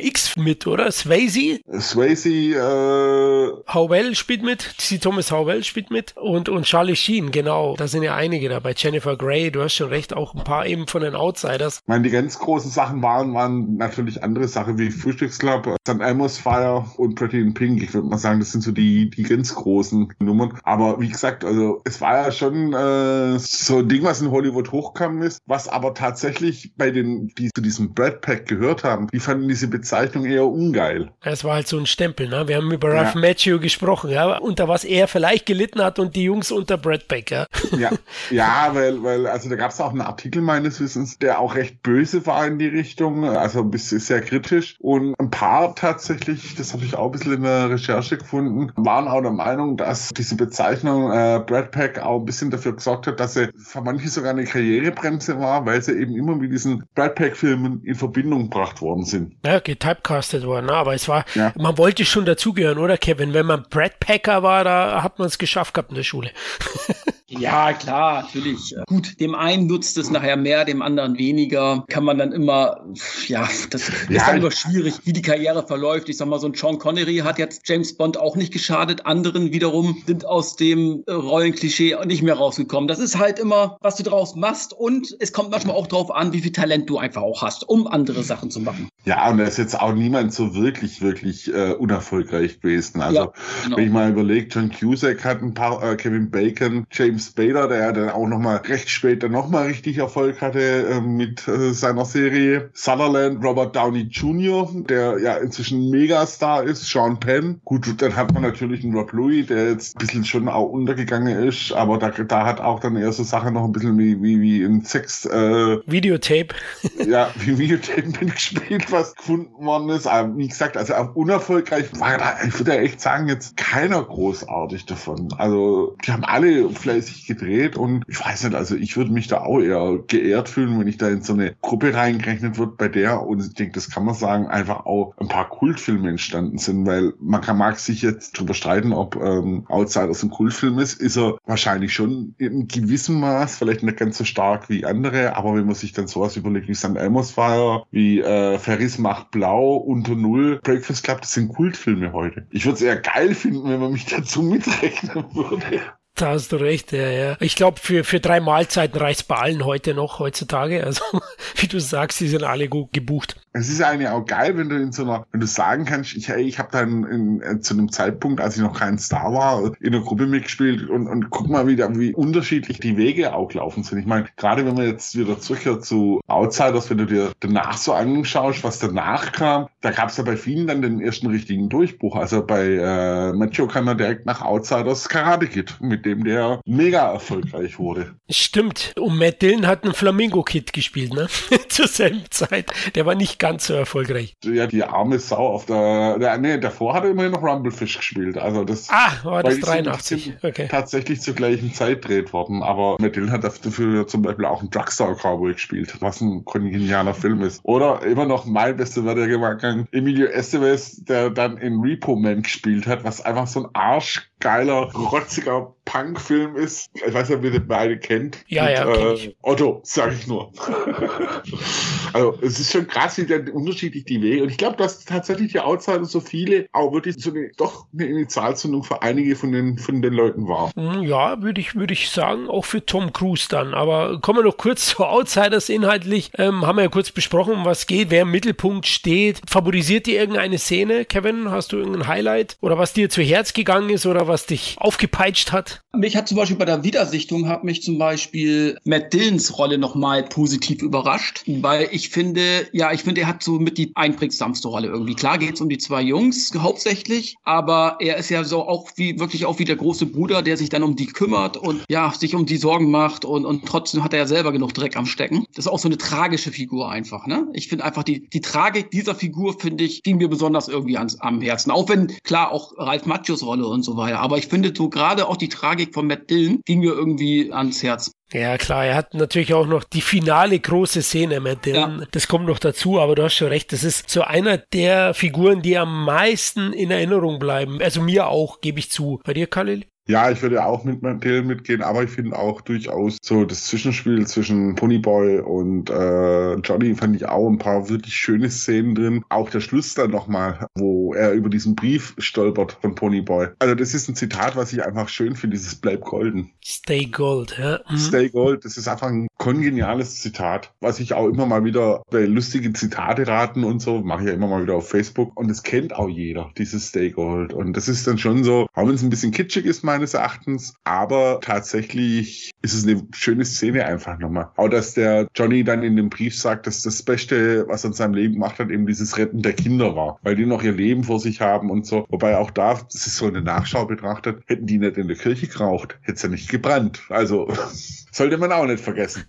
X mit, oder? Swayze? Swayze, äh... Howell spielt mit, C. Thomas Howell spielt mit und, und Charlie Sheen, genau. Da sind ja einige dabei. Jennifer Grey, du hast schon recht, auch ein paar eben von den Outsiders. Ich meine, die ganz großen Sachen waren, waren natürlich andere Sachen wie Frühstücksclub, St. Elmo's Fire und Pretty in Pink. Ich würde mal sagen, das sind so die, die ganz großen Nummern. Aber wie gesagt, also es war ja schon äh, so ein Ding, was in Hollywood hochkam ist, was aber tatsächlich bei den, die die zu diesem Brad Pack gehört haben, die fanden diese Bezeichnung eher ungeil. Es war halt so ein Stempel, ne? Wir haben über Ralph ja. Macchio gesprochen, ja, unter was er vielleicht gelitten hat und die Jungs unter Brad Pack, ja. Ja, ja weil, weil, also da gab es auch einen Artikel meines Wissens, der auch recht böse war in die Richtung, also ein bisschen sehr kritisch. Und ein paar tatsächlich, das habe ich auch ein bisschen in der Recherche gefunden, waren auch der Meinung, dass diese Bezeichnung äh, Brad Pack auch ein bisschen dafür gesorgt hat, dass er für manche sogar eine Karrierebremse war, weil sie eben immer mit diesen Brad Pack-Filmen in Verbindung gebracht worden sind. Ja, getypecastet worden, ne? aber es war, ja. man wollte schon dazugehören, oder Kevin? Wenn man Brad Packer war, da hat man es geschafft gehabt in der Schule. Ja, klar, natürlich. Gut, dem einen nutzt es nachher mehr, dem anderen weniger. Kann man dann immer, ja, das ja, ist dann immer schwierig, wie die Karriere verläuft. Ich sag mal, so ein Sean Connery hat jetzt James Bond auch nicht geschadet. Anderen wiederum sind aus dem äh, Rollenklischee nicht mehr rausgekommen. Das ist halt immer, was du draus machst. Und es kommt manchmal auch drauf an, wie viel Talent du einfach auch hast, um andere Sachen zu machen. Ja, und da ist jetzt auch niemand so wirklich, wirklich äh, unerfolgreich gewesen. Also, ja, genau. wenn ich mal überlege, John Cusack hat ein paar, äh, Kevin Bacon, James James Spader, der dann auch nochmal recht später nochmal richtig Erfolg hatte äh, mit äh, seiner Serie. Sutherland, Robert Downey Jr., der ja inzwischen Megastar ist, Sean Penn. Gut, dann hat man natürlich einen Rob Louis, der jetzt ein bisschen schon auch untergegangen ist, aber da, da hat auch dann eher so Sachen noch ein bisschen wie, wie, wie ein Sex... Äh, Videotape. ja, wie Videotape mitgespielt, was gefunden worden ist. Aber wie gesagt, also auch unerfolgreich war da, ich würde ja echt sagen, jetzt keiner großartig davon. Also die haben alle fleißig sich gedreht und ich weiß nicht, also ich würde mich da auch eher geehrt fühlen, wenn ich da in so eine Gruppe reingerechnet wird, bei der, und ich denke, das kann man sagen, einfach auch ein paar Kultfilme entstanden sind, weil man kann, mag sich jetzt drüber streiten, ob ähm, Outsiders ein Kultfilm ist, ist er wahrscheinlich schon in gewissem Maß, vielleicht nicht ganz so stark wie andere, aber wenn man sich dann sowas überlegt wie St. Elmo's Fire, wie äh, Ferris macht blau, Unter Null, Breakfast Club, das sind Kultfilme heute. Ich würde es eher geil finden, wenn man mich dazu mitrechnen würde. Da hast du recht, ja, ja. Ich glaube, für, für drei Mahlzeiten reicht es bei allen heute noch, heutzutage. Also, wie du sagst, die sind alle gut gebucht. Es ist eigentlich auch geil, wenn du in so einer, wenn du sagen kannst, ich, ich habe dann in, in, zu einem Zeitpunkt, als ich noch kein Star war, in einer Gruppe mitgespielt und, und guck mal wieder, wie unterschiedlich die Wege auch laufen sind. Ich meine, gerade wenn man jetzt wieder zurückkehrt zu Outsiders, wenn du dir danach so anschaust, was danach kam, da gab es ja bei vielen dann den ersten richtigen Durchbruch. Also bei äh, Macho kam er direkt nach Outsiders Karate Kid, mit dem der mega erfolgreich wurde. Stimmt. Und Matt Dillon hat einen Flamingo Kid gespielt, ne? Zur selben Zeit. Der war nicht ganz so erfolgreich. Ja, die arme Sau auf der, der nee, davor hat er immerhin noch Rumblefish gespielt. Also das ah, war das 83. Okay. Tatsächlich zur gleichen Zeit dreht worden. Aber Matt Dillon hat dafür zum Beispiel auch einen Drugstore Cowboy gespielt, was ein genialer Film ist. Oder immer noch mein bester wird der gegangen, Emilio Estevez, der dann in Repo Man gespielt hat, was einfach so ein arschgeiler, rotziger Punk-Film ist. Ich weiß nicht, ob ihr den beide kennt. Ja, Mit, ja. Äh, Otto, sag ich nur. also es ist schon krass, wie dann unterschiedlich die Wege. Und ich glaube, dass tatsächlich die Outsider so viele auch wirklich so eine, doch eine Initialzündung für einige von den, von den Leuten war. Hm, ja, würde ich, würde ich sagen, auch für Tom Cruise dann. Aber kommen wir noch kurz zu Outsiders inhaltlich. Ähm, haben wir ja kurz besprochen, um was geht, wer im Mittelpunkt steht. Favorisiert dir irgendeine Szene, Kevin? Hast du irgendein Highlight? Oder was dir zu Herz gegangen ist oder was dich aufgepeitscht hat? Mich hat zum Beispiel bei der Wiedersichtung hat mich zum Beispiel Matt Dillons Rolle nochmal positiv überrascht, weil ich finde, ja, ich finde, er hat so mit die einprägsamste Rolle irgendwie. Klar geht es um die zwei Jungs hauptsächlich, aber er ist ja so auch wie wirklich auch wie der große Bruder, der sich dann um die kümmert und ja, sich um die Sorgen macht und, und trotzdem hat er ja selber genug Dreck am Stecken. Das ist auch so eine tragische Figur einfach, ne? Ich finde einfach die, die Tragik dieser Figur, finde ich, ging mir besonders irgendwie ans, am Herzen. Auch wenn, klar, auch Ralf Macchios Rolle und so weiter. Aber ich finde so gerade auch die Tragik von Matt Dillon ging mir irgendwie ans Herz. Ja, klar, er hat natürlich auch noch die finale große Szene, Matt Dillon. Ja. Das kommt noch dazu, aber du hast schon recht. Das ist so einer der Figuren, die am meisten in Erinnerung bleiben. Also mir auch, gebe ich zu. Bei dir, Khalil? Ja, ich würde auch mit Mantel mitgehen, aber ich finde auch durchaus so das Zwischenspiel zwischen Ponyboy und äh, Johnny fand ich auch ein paar wirklich schöne Szenen drin. Auch der Schluss dann nochmal, wo er über diesen Brief stolpert von Ponyboy. Also das ist ein Zitat, was ich einfach schön finde, dieses Bleib golden. Stay Gold, ja. Mhm. Stay Gold, das ist einfach ein kongeniales Zitat, was ich auch immer mal wieder bei lustigen Zitate raten und so, mache ich ja immer mal wieder auf Facebook und das kennt auch jeder, dieses Stay Gold. Und das ist dann schon so, auch wenn es ein bisschen kitschig ist, mein meines Erachtens. Aber tatsächlich ist es eine schöne Szene einfach nochmal. Auch dass der Johnny dann in dem Brief sagt, dass das Beste, was er in seinem Leben gemacht hat, eben dieses Retten der Kinder war. Weil die noch ihr Leben vor sich haben und so. Wobei auch da, das ist so eine Nachschau betrachtet, hätten die nicht in der Kirche geraucht, hätte es ja nicht gebrannt. Also sollte man auch nicht vergessen.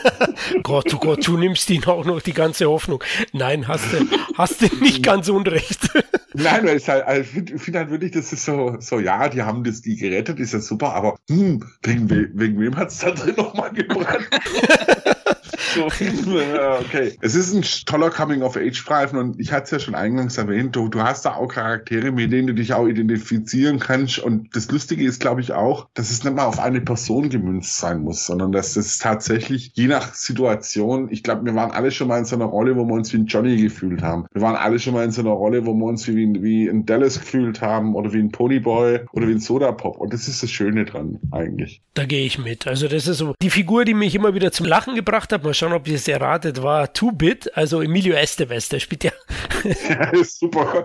Gott, oh Gott, du nimmst ihnen auch noch die ganze Hoffnung. Nein, hast du, hast du nicht ganz unrecht. Nein, weil ich halt, also finde find halt wirklich, das ist so, so, ja, die haben das, die gerettet, ist ja super, aber hm, wegen, wegen wem hat es da drin nochmal gebrannt? so, okay. Es ist ein toller Coming-of-Age-Streifen und ich hatte es ja schon eingangs erwähnt, du, du hast da auch Charaktere, mit denen du dich auch identifizieren kannst und das Lustige ist, glaube ich, auch, dass es nicht mal auf eine Person gemünzt sein muss, sondern dass das tatsächlich je nach Situation, ich glaube, wir waren alle schon mal in so einer Rolle, wo wir uns wie ein Johnny gefühlt haben. Wir waren alle schon mal in so einer Rolle, wo wir uns wie, wie ein Dallas gefühlt haben oder wie ein Ponyboy oder wie ein Soda Pop und das ist das Schöne dran eigentlich. Da gehe ich mit. Also das ist so die Figur, die mich immer wieder zum Lachen gebracht hat. Mal schauen, ob ihr es erratet, war Two-Bit, also Emilio Estevez, der spielt ja. ja, ist super.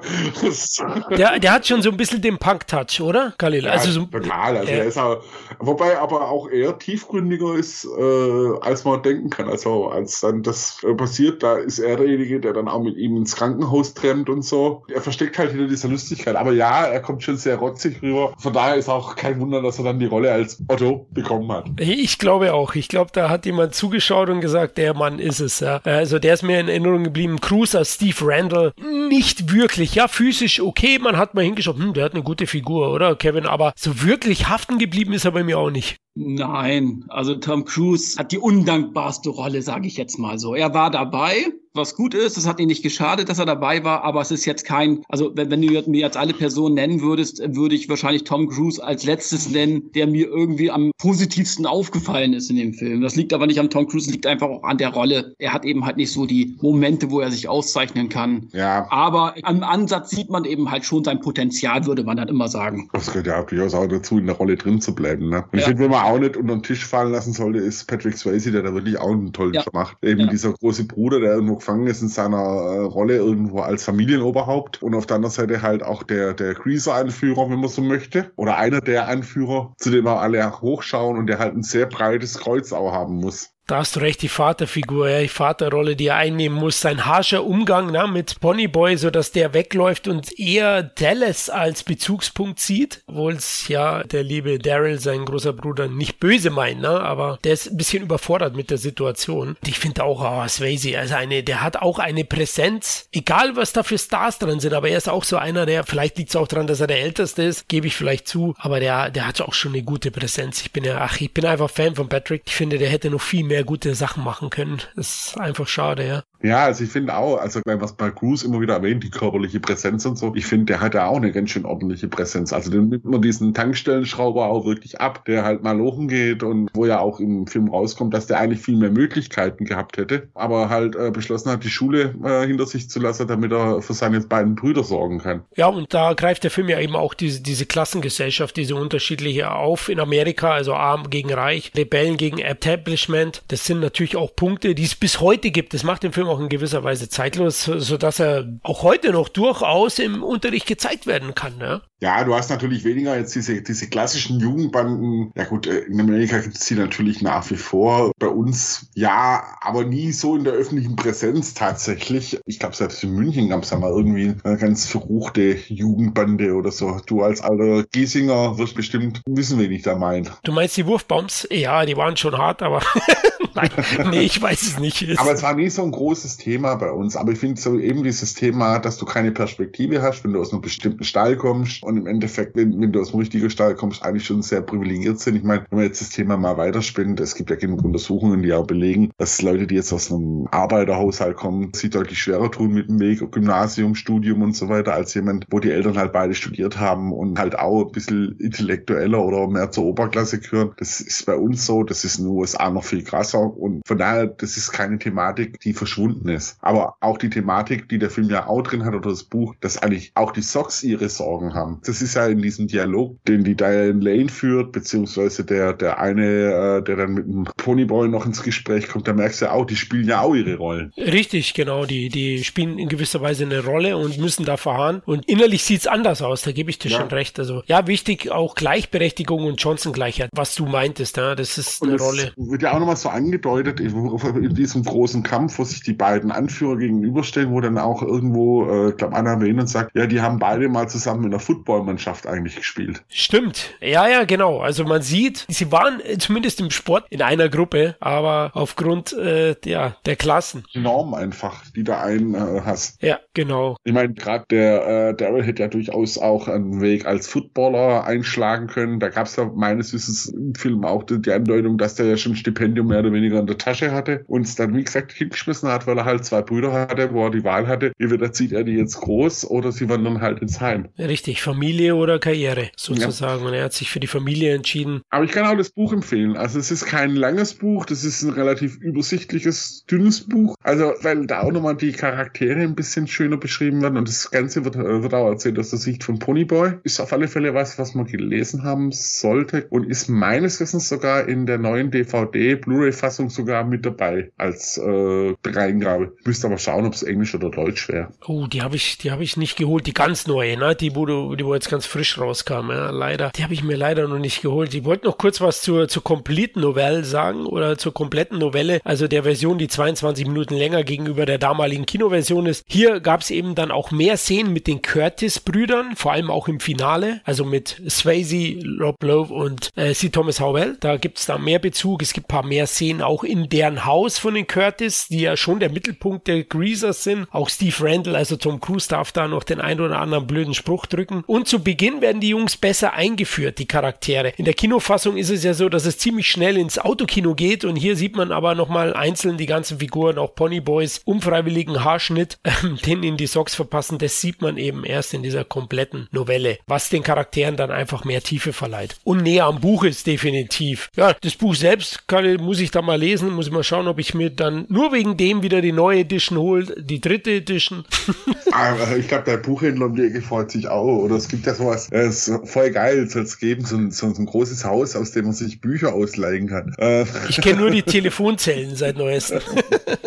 der, der hat schon so ein bisschen den Punk-Touch, oder, Khalil? Ja, also so, total. Also äh, er ist auch, wobei aber auch eher tiefgründiger ist, äh, als man denken kann. Also als dann das passiert, da ist er derjenige, der dann auch mit ihm ins Krankenhaus trennt und so. Er versteckt halt hinter dieser Lustigkeit. Aber ja, er kommt schon sehr rotzig rüber. Von daher ist auch kein Wunder, dass er dann die Rolle als Otto bekommen hat. Ich glaube auch. Ich glaube, da hat jemand zugeschaut und gesagt, der Mann ist es. Ja. Also der ist mir in Erinnerung geblieben. Als Steve Randall nicht wirklich. Ja, physisch okay. Man hat mal hingeschaut, hm, der hat eine gute Figur, oder Kevin? Aber so wirklich haften geblieben ist er bei mir auch nicht. Nein, also Tom Cruise hat die undankbarste Rolle, sage ich jetzt mal so. Er war dabei, was gut ist. Es hat ihn nicht geschadet, dass er dabei war, aber es ist jetzt kein, also wenn, wenn du mir jetzt alle Personen nennen würdest, würde ich wahrscheinlich Tom Cruise als letztes nennen, der mir irgendwie am positivsten aufgefallen ist in dem Film. Das liegt aber nicht an Tom Cruise, liegt einfach auch an der Rolle. Er hat eben halt nicht so die Momente, wo er sich auszeichnen kann. Ja. Aber am Ansatz sieht man eben halt schon sein Potenzial, würde man dann immer sagen. Das gehört ja durchaus auch dazu, in der Rolle drin zu bleiben. Ne? Und ja. ich finde, wenn man auch nicht unter den Tisch fallen lassen sollte, ist Patrick Swayze, der da wirklich auch einen tollen ja. Job macht. Eben ja. dieser große Bruder, der irgendwo gefangen ist in seiner äh, Rolle irgendwo als Familienoberhaupt und auf der anderen Seite halt auch der, der Greaser-Anführer, wenn man so möchte. Oder einer der Anführer, zu dem wir alle hochschauen und der halt ein sehr breites Kreuz auch haben muss. Da hast du recht, die Vaterfigur, ja, die Vaterrolle, die er einnehmen muss. Sein harscher Umgang na, mit Ponyboy, so dass der wegläuft und eher Dallas als Bezugspunkt sieht. Obwohl es ja der liebe Daryl, sein großer Bruder, nicht böse meint, ne? aber der ist ein bisschen überfordert mit der Situation. Und ich finde auch, oh, Swayze, also eine, der hat auch eine Präsenz, egal was da für Stars drin sind, aber er ist auch so einer, der, vielleicht liegt es auch daran, dass er der Älteste ist, gebe ich vielleicht zu, aber der, der hat auch schon eine gute Präsenz. Ich bin ja, ach, ich bin einfach Fan von Patrick. Ich finde, der hätte noch viel mehr gute Sachen machen können. Das ist einfach schade, ja. Ja, also ich finde auch, also was bei Cruz immer wieder erwähnt, die körperliche Präsenz und so, ich finde, der hat ja auch eine ganz schön ordentliche Präsenz. Also den nimmt man diesen Tankstellenschrauber auch wirklich ab, der halt mal lochen geht und wo ja auch im Film rauskommt, dass der eigentlich viel mehr Möglichkeiten gehabt hätte, aber halt äh, beschlossen hat, die Schule äh, hinter sich zu lassen, damit er für seine beiden Brüder sorgen kann. Ja, und da greift der Film ja eben auch diese, diese Klassengesellschaft, diese unterschiedliche auf in Amerika, also arm gegen reich, Rebellen gegen Establishment. Das sind natürlich auch Punkte, die es bis heute gibt. Das macht den Film auch in gewisser Weise zeitlos, sodass er auch heute noch durchaus im Unterricht gezeigt werden kann. Ne? Ja, du hast natürlich weniger jetzt diese, diese klassischen Jugendbanden. Ja gut, äh, in Amerika gibt es die natürlich nach wie vor. Bei uns ja, aber nie so in der öffentlichen Präsenz tatsächlich. Ich glaube, selbst in München gab es ja mal irgendwie eine ganz verruchte Jugendbande oder so. Du als alter Giesinger wirst bestimmt wissen, wen ich da meine. Du meinst die Wurfbombs? Ja, die waren schon hart, aber nein, nee, ich weiß es nicht. Aber es war nie so ein großes Thema bei uns. Aber ich finde so eben dieses Thema, dass du keine Perspektive hast, wenn du aus einem bestimmten Stall kommst und im Endeffekt, wenn, wenn du aus dem richtigen Stall kommst, eigentlich schon sehr privilegiert sind. Ich meine, wenn man jetzt das Thema mal weiterspinnt, es gibt ja genug Untersuchungen, die auch belegen, dass Leute, die jetzt aus einem Arbeiterhaushalt kommen, sich deutlich schwerer tun mit dem Weg, Gymnasium, Studium und so weiter, als jemand, wo die Eltern halt beide studiert haben und halt auch ein bisschen intellektueller oder mehr zur Oberklasse gehören. Das ist bei uns so, das ist in den USA noch viel krasser und von daher, das ist keine Thematik, die verschwunden verbunden ist. Aber auch die Thematik, die der Film ja auch drin hat oder das Buch, dass eigentlich auch die Socks ihre Sorgen haben. Das ist ja in diesem Dialog, den die Diane Lane führt, beziehungsweise der, der eine, äh, der dann mit dem Ponyboy noch ins Gespräch kommt, da merkst du ja auch, die spielen ja auch ihre Rollen. Richtig, genau. Die, die spielen in gewisser Weise eine Rolle und müssen da verharren. Und innerlich sieht es anders aus, da gebe ich dir ja. schon recht. Also ja, wichtig auch Gleichberechtigung und Chancengleichheit, was du meintest, ja, das ist eine Rolle. Wird ja auch nochmal so angedeutet, in diesem großen Kampf, wo sich die beiden Anführer gegenüberstellen, wo dann auch irgendwo, äh, ich glaube, einer erwähnt und sagt, ja, die haben beide mal zusammen in der Footballmannschaft eigentlich gespielt. Stimmt. Ja, ja, genau. Also man sieht, sie waren zumindest im Sport in einer Gruppe, aber aufgrund äh, ja, der Klassen. Die Norm einfach, die da einen äh, hast. Ja, genau. Ich meine, gerade der äh, Daryl hätte ja durchaus auch einen Weg als Footballer einschlagen können. Da gab es ja meines Wissens im Film auch die, die Andeutung, dass der ja schon ein Stipendium mehr oder weniger in der Tasche hatte und es dann, wie gesagt, hingeschmissen hat, weil er halt zwei Brüder hatte, wo er die Wahl hatte. Entweder zieht er die jetzt groß oder sie wandern halt ins Heim. Richtig, Familie oder Karriere sozusagen. Ja. Und er hat sich für die Familie entschieden. Aber ich kann auch das Buch empfehlen. Also es ist kein langes Buch, das ist ein relativ übersichtliches, dünnes Buch. Also, weil da auch nochmal die Charaktere ein bisschen schöner beschrieben werden und das Ganze wird, äh, wird auch erzählt aus der Sicht von Ponyboy. Ist auf alle Fälle was, was man gelesen haben sollte und ist meines Wissens sogar in der neuen DVD Blu-ray-Fassung sogar mit dabei als äh, Reingabe. Müsste aber schauen, ob es Englisch oder Deutsch wäre. Oh, die habe ich, die ich nicht geholt, die ganz neue, ne? Die, wo, die wo jetzt ganz frisch rauskam, ja, leider. Die habe ich mir leider noch nicht geholt. Ich wollte noch kurz was zur, zur Complete Novelle sagen oder zur kompletten Novelle, also der Version, die 22 Minuten länger gegenüber der damaligen Kinoversion ist. Hier gab es eben dann auch mehr Szenen mit den Curtis-Brüdern, vor allem auch im Finale, also mit Swayze, Rob Lowe und äh, C. Thomas Howell. Da gibt es da mehr Bezug. Es gibt ein paar mehr Szenen auch in deren Haus von den Curtis, die ja schon der Mittelpunkt der Greasers sind. Auch Steve Randall, also Tom Cruise, darf da noch den ein oder anderen blöden Spruch drücken. Und zu Beginn werden die Jungs besser eingeführt, die Charaktere. In der Kinofassung ist es ja so, dass es ziemlich schnell ins Autokino geht und hier sieht man aber nochmal einzeln die ganzen Figuren, auch Ponyboys, unfreiwilligen Haarschnitt, äh, den in die Socks verpassen, das sieht man eben erst in dieser kompletten Novelle, was den Charakteren dann einfach mehr Tiefe verleiht. Und näher am Buch ist definitiv. Ja, das Buch selbst kann, muss ich da mal lesen, muss ich mal schauen, ob ich mir dann nur wegen dem wieder die neue Edition hole, die dritte Edition. Aber ich glaube, der Buchhändler um die Ecke freut sich auch. Oder es gibt ja sowas, es ist voll geil, soll es geben, so ein, so ein großes Haus, aus dem man sich Bücher ausleihen kann. Äh. Ich kenne nur die Telefonzellen seit neuestem.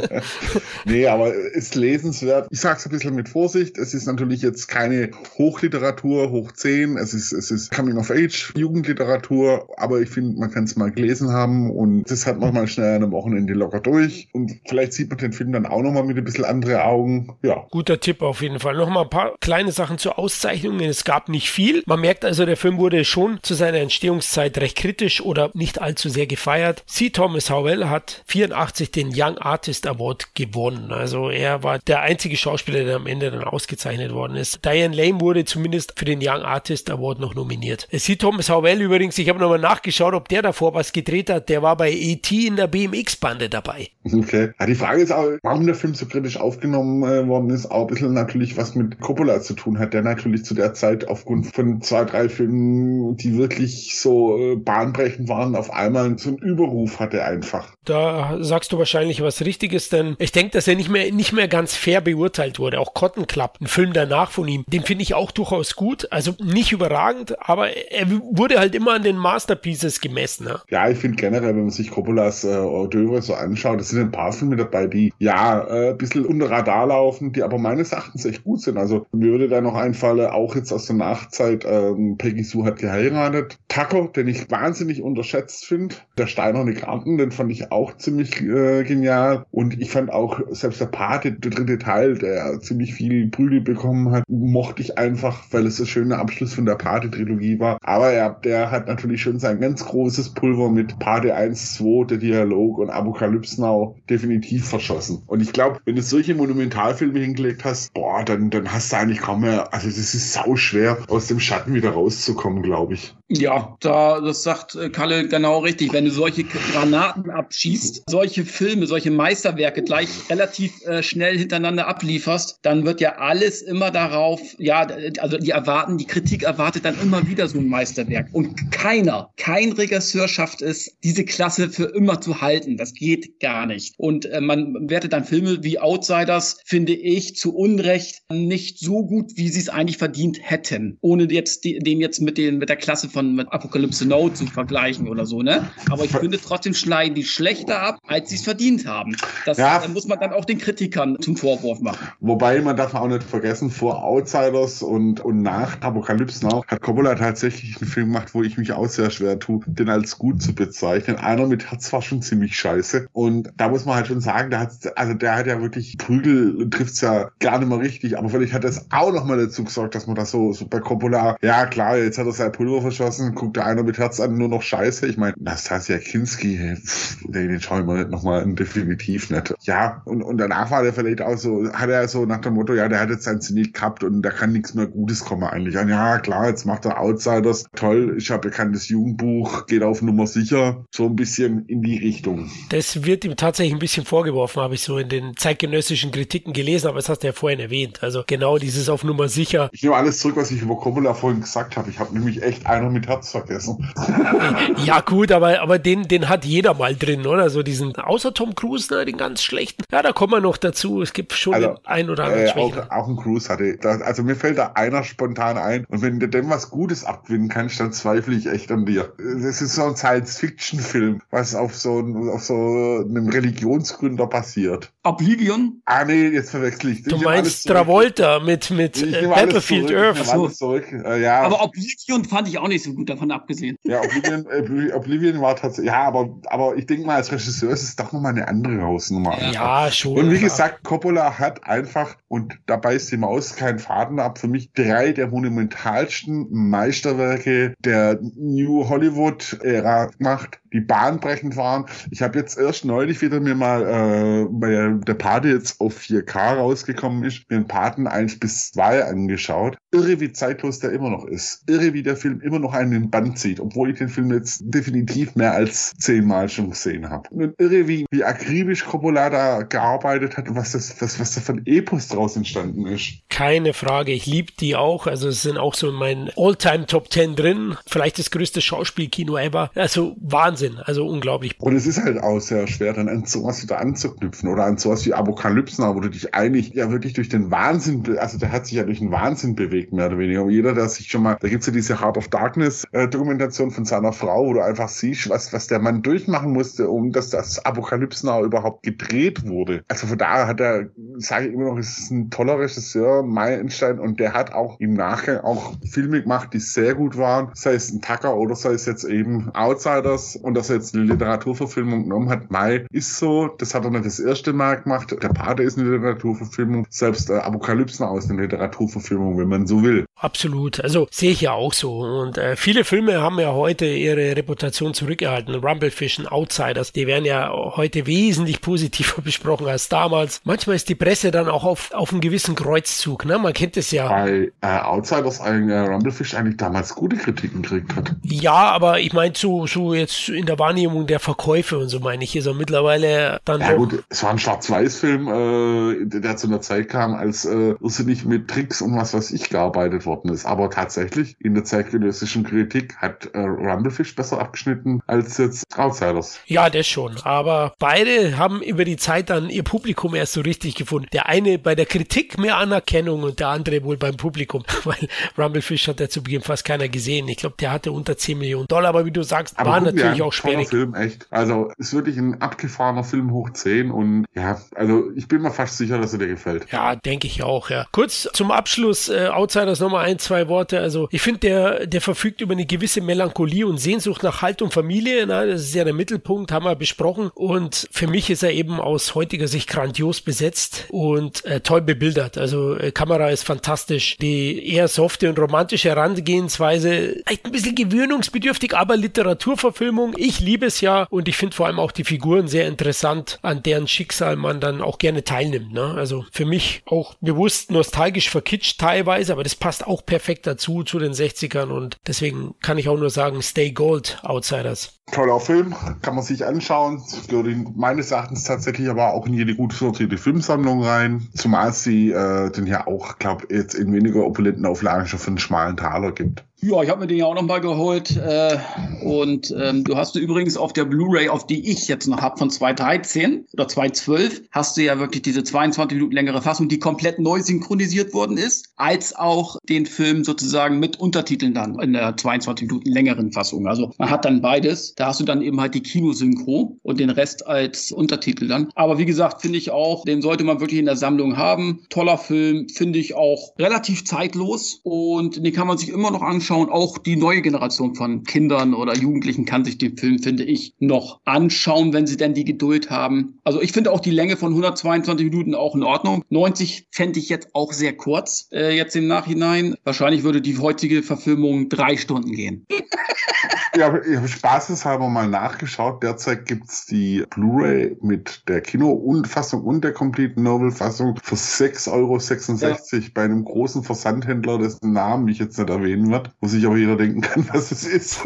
nee, aber ist lesenswert. Ich sag's ein bisschen mit Vorsicht. Es ist natürlich jetzt keine Hochliteratur, hoch 10. Es ist, es ist Coming of Age, Jugendliteratur. Aber ich finde, man kann es mal gelesen haben und das hat man mal schnell an einem Wochenende locker durch. Und vielleicht sieht man den Film dann auch nochmal mit ein bisschen andere Augen. Ja. Guter Tipp auf jeden Fall. Nochmal ein paar kleine Sachen zur Auszeichnung. Es gab nicht viel. Man merkt also, der Film wurde schon zu seiner Entstehungszeit recht kritisch oder nicht allzu sehr gefeiert. C. Thomas Howell hat 84 den Young Artist Award gewonnen. Also er war der einzige Schauspieler, der am Ende dann ausgezeichnet worden ist. Diane Lane wurde zumindest für den Young Artist Award noch nominiert. C. Thomas Howell übrigens, ich habe nochmal nachgeschaut, ob der davor was gedreht hat. Der war bei E.T. in der BMX-Bande dabei. Okay. Ja, die Frage ist auch, warum der Film so kritisch aufgenommen äh, worden ist, auch ein bisschen natürlich was mit Coppola zu tun hat, der natürlich zu der Zeit aufgrund von zwei, drei Filmen, die wirklich so äh, bahnbrechend waren, auf einmal so einen Überruf hatte einfach. Da sagst du wahrscheinlich was Richtiges, denn ich denke, dass er nicht mehr, nicht mehr ganz fair beurteilt wurde. Auch Cotton Club, ein Film danach von ihm, den finde ich auch durchaus gut. Also nicht überragend, aber er wurde halt immer an den Masterpieces gemessen. Ja, ja ich finde generell, wenn man sich Coppolas äh, Ordöre so anschaut, es sind ein paar Filme dabei, die ja äh, ein bisschen unter Radar laufen, die aber meines Erachtens echt gut sind. Also mir würde da noch einfallen, auch jetzt aus der Nachzeit, ähm, Peggy Sue hat geheiratet. Tucker, den ich wahnsinnig unterschätzt finde. Der Steinerne Garten, den fand ich auch ziemlich äh, genial. Und ich fand auch selbst der Pate, der dritte Teil, der ziemlich viel Prügel bekommen hat, mochte ich einfach, weil es der schöne Abschluss von der Pate-Trilogie war. Aber ja, der hat natürlich schon sein ganz großes Pulver mit Pate 1, 2, der Dialog und Apokalypse Now definitiv verschossen. Und ich glaube, wenn du solche Monumentalfilme hingelegt hast, boah, dann, dann hast du eigentlich kaum mehr, also das ist sau schwer, aus dem Schatten wieder rauszukommen, glaube ich. Ja, Ja, da, das sagt äh, Kalle genau richtig. Wenn du solche Granaten abschießt, solche Filme, solche Meisterwerke gleich relativ äh, schnell hintereinander ablieferst, dann wird ja alles immer darauf, ja, also die erwarten, die Kritik erwartet dann immer wieder so ein Meisterwerk. Und keiner, kein Regisseur schafft es, diese Klasse für immer zu halten. Das geht gar nicht. Und äh, man wertet dann Filme wie Outsiders, finde ich, zu Unrecht nicht so gut, wie sie es eigentlich verdient hätten. Ohne jetzt die, den jetzt mit, den, mit der Klasse von mit Apocalypse Now zu vergleichen oder so, ne? Aber ich finde trotzdem schneiden die schlechter ab, als sie es verdient haben. Das ja. muss man dann auch den Kritikern zum Vorwurf machen. Wobei man darf auch nicht vergessen, vor Outsiders und, und nach Apocalypse Now hat Coppola tatsächlich einen Film gemacht, wo ich mich auch sehr schwer tue, den als gut zu bezeichnen. Einer mit Herz war schon ziemlich scheiße. Und da muss man halt schon sagen, der hat, also der hat ja wirklich Prügel trifft's ja gar nicht mehr richtig. Aber vielleicht hat das auch noch mal dazu gesorgt, dass man das so, so bei Coppola, ja klar, jetzt hat er sein Pulver verschossen, guckt der einer mit Herz an, nur noch scheiße. Ich meine, Nastasia Kinski, den, den schauen wir nicht nochmal definitiv nicht. Ja, und, und danach war der vielleicht auch so, hat er so nach dem Motto, ja, der hat jetzt sein Zenit gehabt und da kann nichts mehr Gutes kommen eigentlich. Und ja, klar, jetzt macht er Outsiders. Toll, ich habe bekanntes Jugendbuch, geht auf Nummer sicher. So ein bisschen in die Richtung. Das wird ihm tatsächlich ein bisschen vorgeworfen, habe ich so in den zeitgenössischen Kritiken gelesen, aber das hast du ja vorhin erwähnt. Also genau dieses auf Nummer sicher. Ich nehme alles zurück, was ich über Coppola vorhin gesagt habe. Ich habe nämlich echt einer mit Herz vergessen. ja, gut, aber, aber den, den hat jeder mal drin, oder? So diesen, außer Tom Cruise, ne, den ganz schlechten. Ja, da kommen wir noch dazu. Es gibt schon also, einen oder anderen äh, auch, auch ein Cruise hatte. Da, also mir fällt da einer spontan ein. Und wenn du dem was Gutes abgewinnen kannst, dann zweifle ich echt an dir. Das ist so ein Science-Fiction-Film, was auf so, auf so einem Religionsgründer basiert. Oblivion? Ah, nee, jetzt verwechsel ich. Du ich meinst Travolta mit, mit äh, Battlefield Earth. So. Äh, ja. Aber Oblivion fand ich auch nicht so gut davon abgesehen. Ja, Oblivion, äh, Oblivion war tatsächlich, ja, aber, aber ich denke mal, als Regisseur ist es doch nochmal eine andere Hausnummer. Ja, schon. Und wie klar. gesagt, Coppola hat einfach, und dabei ist die Maus kein Faden ab, für mich drei der monumentalsten Meisterwerke der New Hollywood-Ära gemacht die bahnbrechend waren. Ich habe jetzt erst neulich wieder mir mal, äh, weil der Pate jetzt auf 4K rausgekommen ist, mir den Paten 1 bis 2 angeschaut. Irre, wie zeitlos der immer noch ist. Irre, wie der Film immer noch einen in Band zieht, obwohl ich den Film jetzt definitiv mehr als zehnmal schon gesehen habe. Und irre, wie, wie akribisch Coppola da gearbeitet hat und was das, was, was da ein Epos draus entstanden ist. Keine Frage, ich liebe die auch. Also es sind auch so in meinen All-Time Top 10 drin. Vielleicht das größte Schauspielkino ever. Also Wahnsinn. Also unglaublich. Und es ist halt auch sehr schwer, dann an sowas wieder anzuknüpfen oder an sowas wie Apokalypsen, wo du dich eigentlich ja wirklich durch den Wahnsinn, also der hat sich ja durch den Wahnsinn bewegt, mehr oder weniger. Und jeder, der sich schon mal, da gibt's ja diese Heart of Darkness äh, von seiner Frau, wo du einfach siehst, was, was der Mann durchmachen musste, um dass das Apokalypsen überhaupt gedreht wurde. Also von daher hat er, sage ich immer noch, ist ein toller Regisseur, Meilenstein, und der hat auch im Nachgang auch Filme gemacht, die sehr gut waren, sei es ein Tucker oder sei es jetzt eben Outsiders und dass er jetzt eine Literaturverfilmung genommen hat, Mai ist so, das hat er nicht das erste Mal gemacht. Der Pate ist eine Literaturverfilmung, selbst äh, Apokalypsen aus einer Literaturverfilmung, wenn man so will. Absolut, also sehe ich ja auch so. Und äh, viele Filme haben ja heute ihre Reputation zurückgehalten. Rumblefish und Outsiders, die werden ja heute wesentlich positiver besprochen als damals. Manchmal ist die Presse dann auch auf, auf einem gewissen Kreuzzug, ne? Man kennt es ja. Bei äh, Outsiders ein äh, Rumblefish eigentlich damals gute Kritiken gekriegt hat. Ja, aber ich meine, so, so jetzt in der Wahrnehmung der Verkäufe und so meine ich. Ist er mittlerweile dann. Ja, gut, es war ein Schwarz-Weiß-Film, äh, der zu einer Zeit kam, als äh, irrsinnig mit Tricks und was weiß ich gearbeitet worden ist. Aber tatsächlich, in der zeitgenössischen Kritik hat äh, Rumblefish besser abgeschnitten als jetzt Outsiders. Ja, das schon. Aber beide haben über die Zeit dann ihr Publikum erst so richtig gefunden. Der eine bei der Kritik mehr Anerkennung und der andere wohl beim Publikum, weil Rumblefish hat ja zu Beginn fast keiner gesehen. Ich glaube, der hatte unter 10 Millionen Dollar, aber wie du sagst, aber war natürlich auch auch schwierig. Film, echt. Also ist wirklich ein abgefahrener Film hoch 10 und ja, also ich bin mir fast sicher, dass er dir gefällt. Ja, denke ich auch, ja. Kurz zum Abschluss, äh, Outsiders nochmal ein, zwei Worte. Also ich finde, der, der verfügt über eine gewisse Melancholie und Sehnsucht nach Halt und Familie. Na, das ist ja der Mittelpunkt, haben wir besprochen. Und für mich ist er eben aus heutiger Sicht grandios besetzt. und äh, toll bebildert. Also äh, Kamera ist fantastisch. Die eher softe und romantische Herangehensweise, echt ein bisschen gewöhnungsbedürftig, aber Literaturverfilmung. Ich liebe es ja und ich finde vor allem auch die Figuren sehr interessant, an deren Schicksal man dann auch gerne teilnimmt. Ne? Also für mich auch bewusst nostalgisch verkitscht teilweise, aber das passt auch perfekt dazu zu den 60ern und deswegen kann ich auch nur sagen, Stay Gold Outsiders. Toller Film, kann man sich anschauen. Gehört meines Erachtens tatsächlich aber auch in jede gut sortierte Filmsammlung rein. Zumal sie äh, den ja auch, glaube jetzt in weniger opulenten Auflagen schon für einen schmalen Taler gibt. Ja, ich habe mir den ja auch nochmal geholt. Äh, und ähm, du hast du übrigens auf der Blu-ray, auf die ich jetzt noch hab von 2013 oder 2012, hast du ja wirklich diese 22 Minuten längere Fassung, die komplett neu synchronisiert worden ist, als auch den Film sozusagen mit Untertiteln dann in der 22 Minuten längeren Fassung. Also man hat dann beides. Da hast du dann eben halt die Kinosynchro und den Rest als Untertitel dann. Aber wie gesagt, finde ich auch, den sollte man wirklich in der Sammlung haben. Toller Film, finde ich auch relativ zeitlos und den kann man sich immer noch anschauen anschauen. Auch die neue Generation von Kindern oder Jugendlichen kann sich den Film, finde ich, noch anschauen, wenn sie denn die Geduld haben. Also ich finde auch die Länge von 122 Minuten auch in Ordnung. 90 fände ich jetzt auch sehr kurz, äh, jetzt im Nachhinein. Wahrscheinlich würde die heutige Verfilmung drei Stunden gehen. ja, ich habe spaßeshalber mal nachgeschaut. Derzeit gibt's die Blu-ray mit der Kino-Fassung und der Complete Novel-Fassung für 6,66 Euro ja. bei einem großen Versandhändler, dessen Namen ich jetzt nicht erwähnen werde, wo sich aber jeder denken kann, was es ist.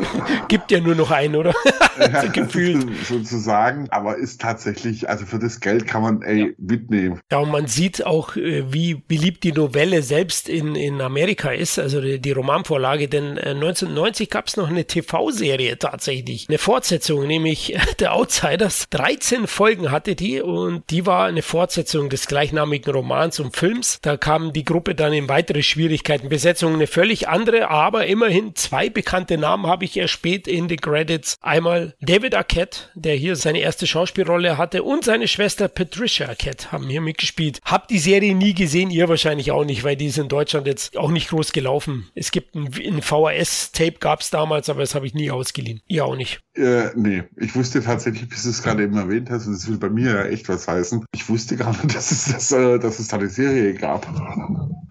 Gibt ja nur noch einen, oder? ja, Gefühlt. Sozusagen, aber ist tatsächlich, also für das Geld kann man ey, ja. mitnehmen. Ja, und man sieht auch, äh, wie beliebt die Novelle selbst in, in Amerika ist, also die, die Romanvorlage, denn 1990 gab es noch eine TV-Serie tatsächlich, eine Fortsetzung, nämlich The Outsiders. 13 Folgen hatte die und die war eine Fortsetzung des gleichnamigen Romans und Films. Da kam die Gruppe dann in weitere Schwierigkeiten. Besetzung eine völlig andere, aber immerhin zwei bekannte Namen habe ich erspäht in den Credits. Einmal David Arquette, der hier seine erste Schauspielrolle hatte, und seine Schwester Patricia Arquette haben hier mitgespielt. Hab die Serie nie gesehen, ihr wahrscheinlich auch nicht, weil die ist in Deutschland jetzt auch nicht groß gelaufen. Es gibt ein, ein VHS-Tape gab es damals, aber das habe ich nie ausgeliehen. Ihr auch nicht. Äh, nee, ich wusste tatsächlich, bis du es gerade eben erwähnt hast, und das will bei mir ja echt was heißen. Ich wusste gar nicht, dass es, das, äh, dass es da eine Serie gab.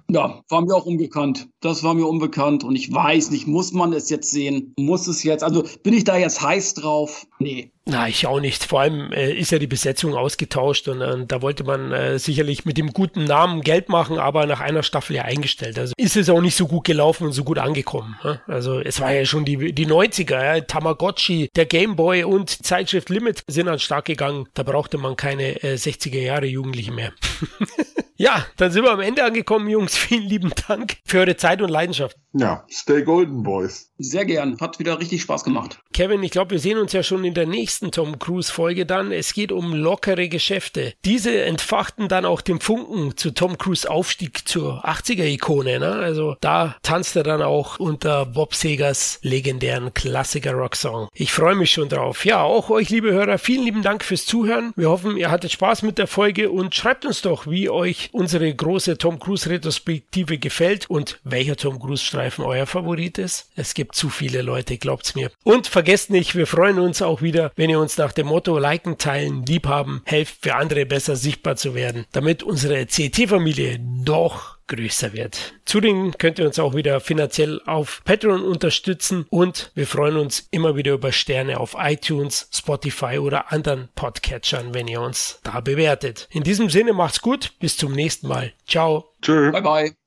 Ja, war mir auch unbekannt. Das war mir unbekannt und ich weiß nicht, muss man es jetzt sehen? Muss es jetzt? Also bin ich da jetzt heiß drauf? Nee. Na, ich auch nicht. Vor allem äh, ist ja die Besetzung ausgetauscht und äh, da wollte man äh, sicherlich mit dem guten Namen Geld machen, aber nach einer Staffel ja eingestellt. Also ist es auch nicht so gut gelaufen und so gut angekommen. Ja? Also es war ja schon die, die 90er, ja? Tamagotchi, der Gameboy und Zeitschrift Limit sind an Start gegangen. Da brauchte man keine 60er äh, Jahre Jugendliche mehr. Ja, dann sind wir am Ende angekommen, Jungs. Vielen lieben Dank für eure Zeit und Leidenschaft. Ja, stay golden, Boys. Sehr gern. Hat wieder richtig Spaß gemacht. Kevin, ich glaube, wir sehen uns ja schon in der nächsten Tom Cruise-Folge dann. Es geht um lockere Geschäfte. Diese entfachten dann auch den Funken zu Tom Cruise Aufstieg zur 80er-Ikone. Ne? Also da tanzt er dann auch unter Bob Segers legendären Klassiker-Rock-Song. Ich freue mich schon drauf. Ja, auch euch, liebe Hörer, vielen lieben Dank fürs Zuhören. Wir hoffen, ihr hattet Spaß mit der Folge und schreibt uns doch, wie unsere große Tom Cruise Retrospektive gefällt und welcher Tom Cruise Streifen euer Favorit ist. Es gibt zu viele Leute, glaubt's mir. Und vergesst nicht, wir freuen uns auch wieder, wenn ihr uns nach dem Motto liken, teilen, liebhaben, helft für andere besser sichtbar zu werden, damit unsere CT-Familie doch größer wird. Zudem könnt ihr uns auch wieder finanziell auf Patreon unterstützen und wir freuen uns immer wieder über Sterne auf iTunes, Spotify oder anderen Podcatchern, wenn ihr uns da bewertet. In diesem Sinne macht's gut, bis zum nächsten Mal. Ciao. Tschö. Bye bye.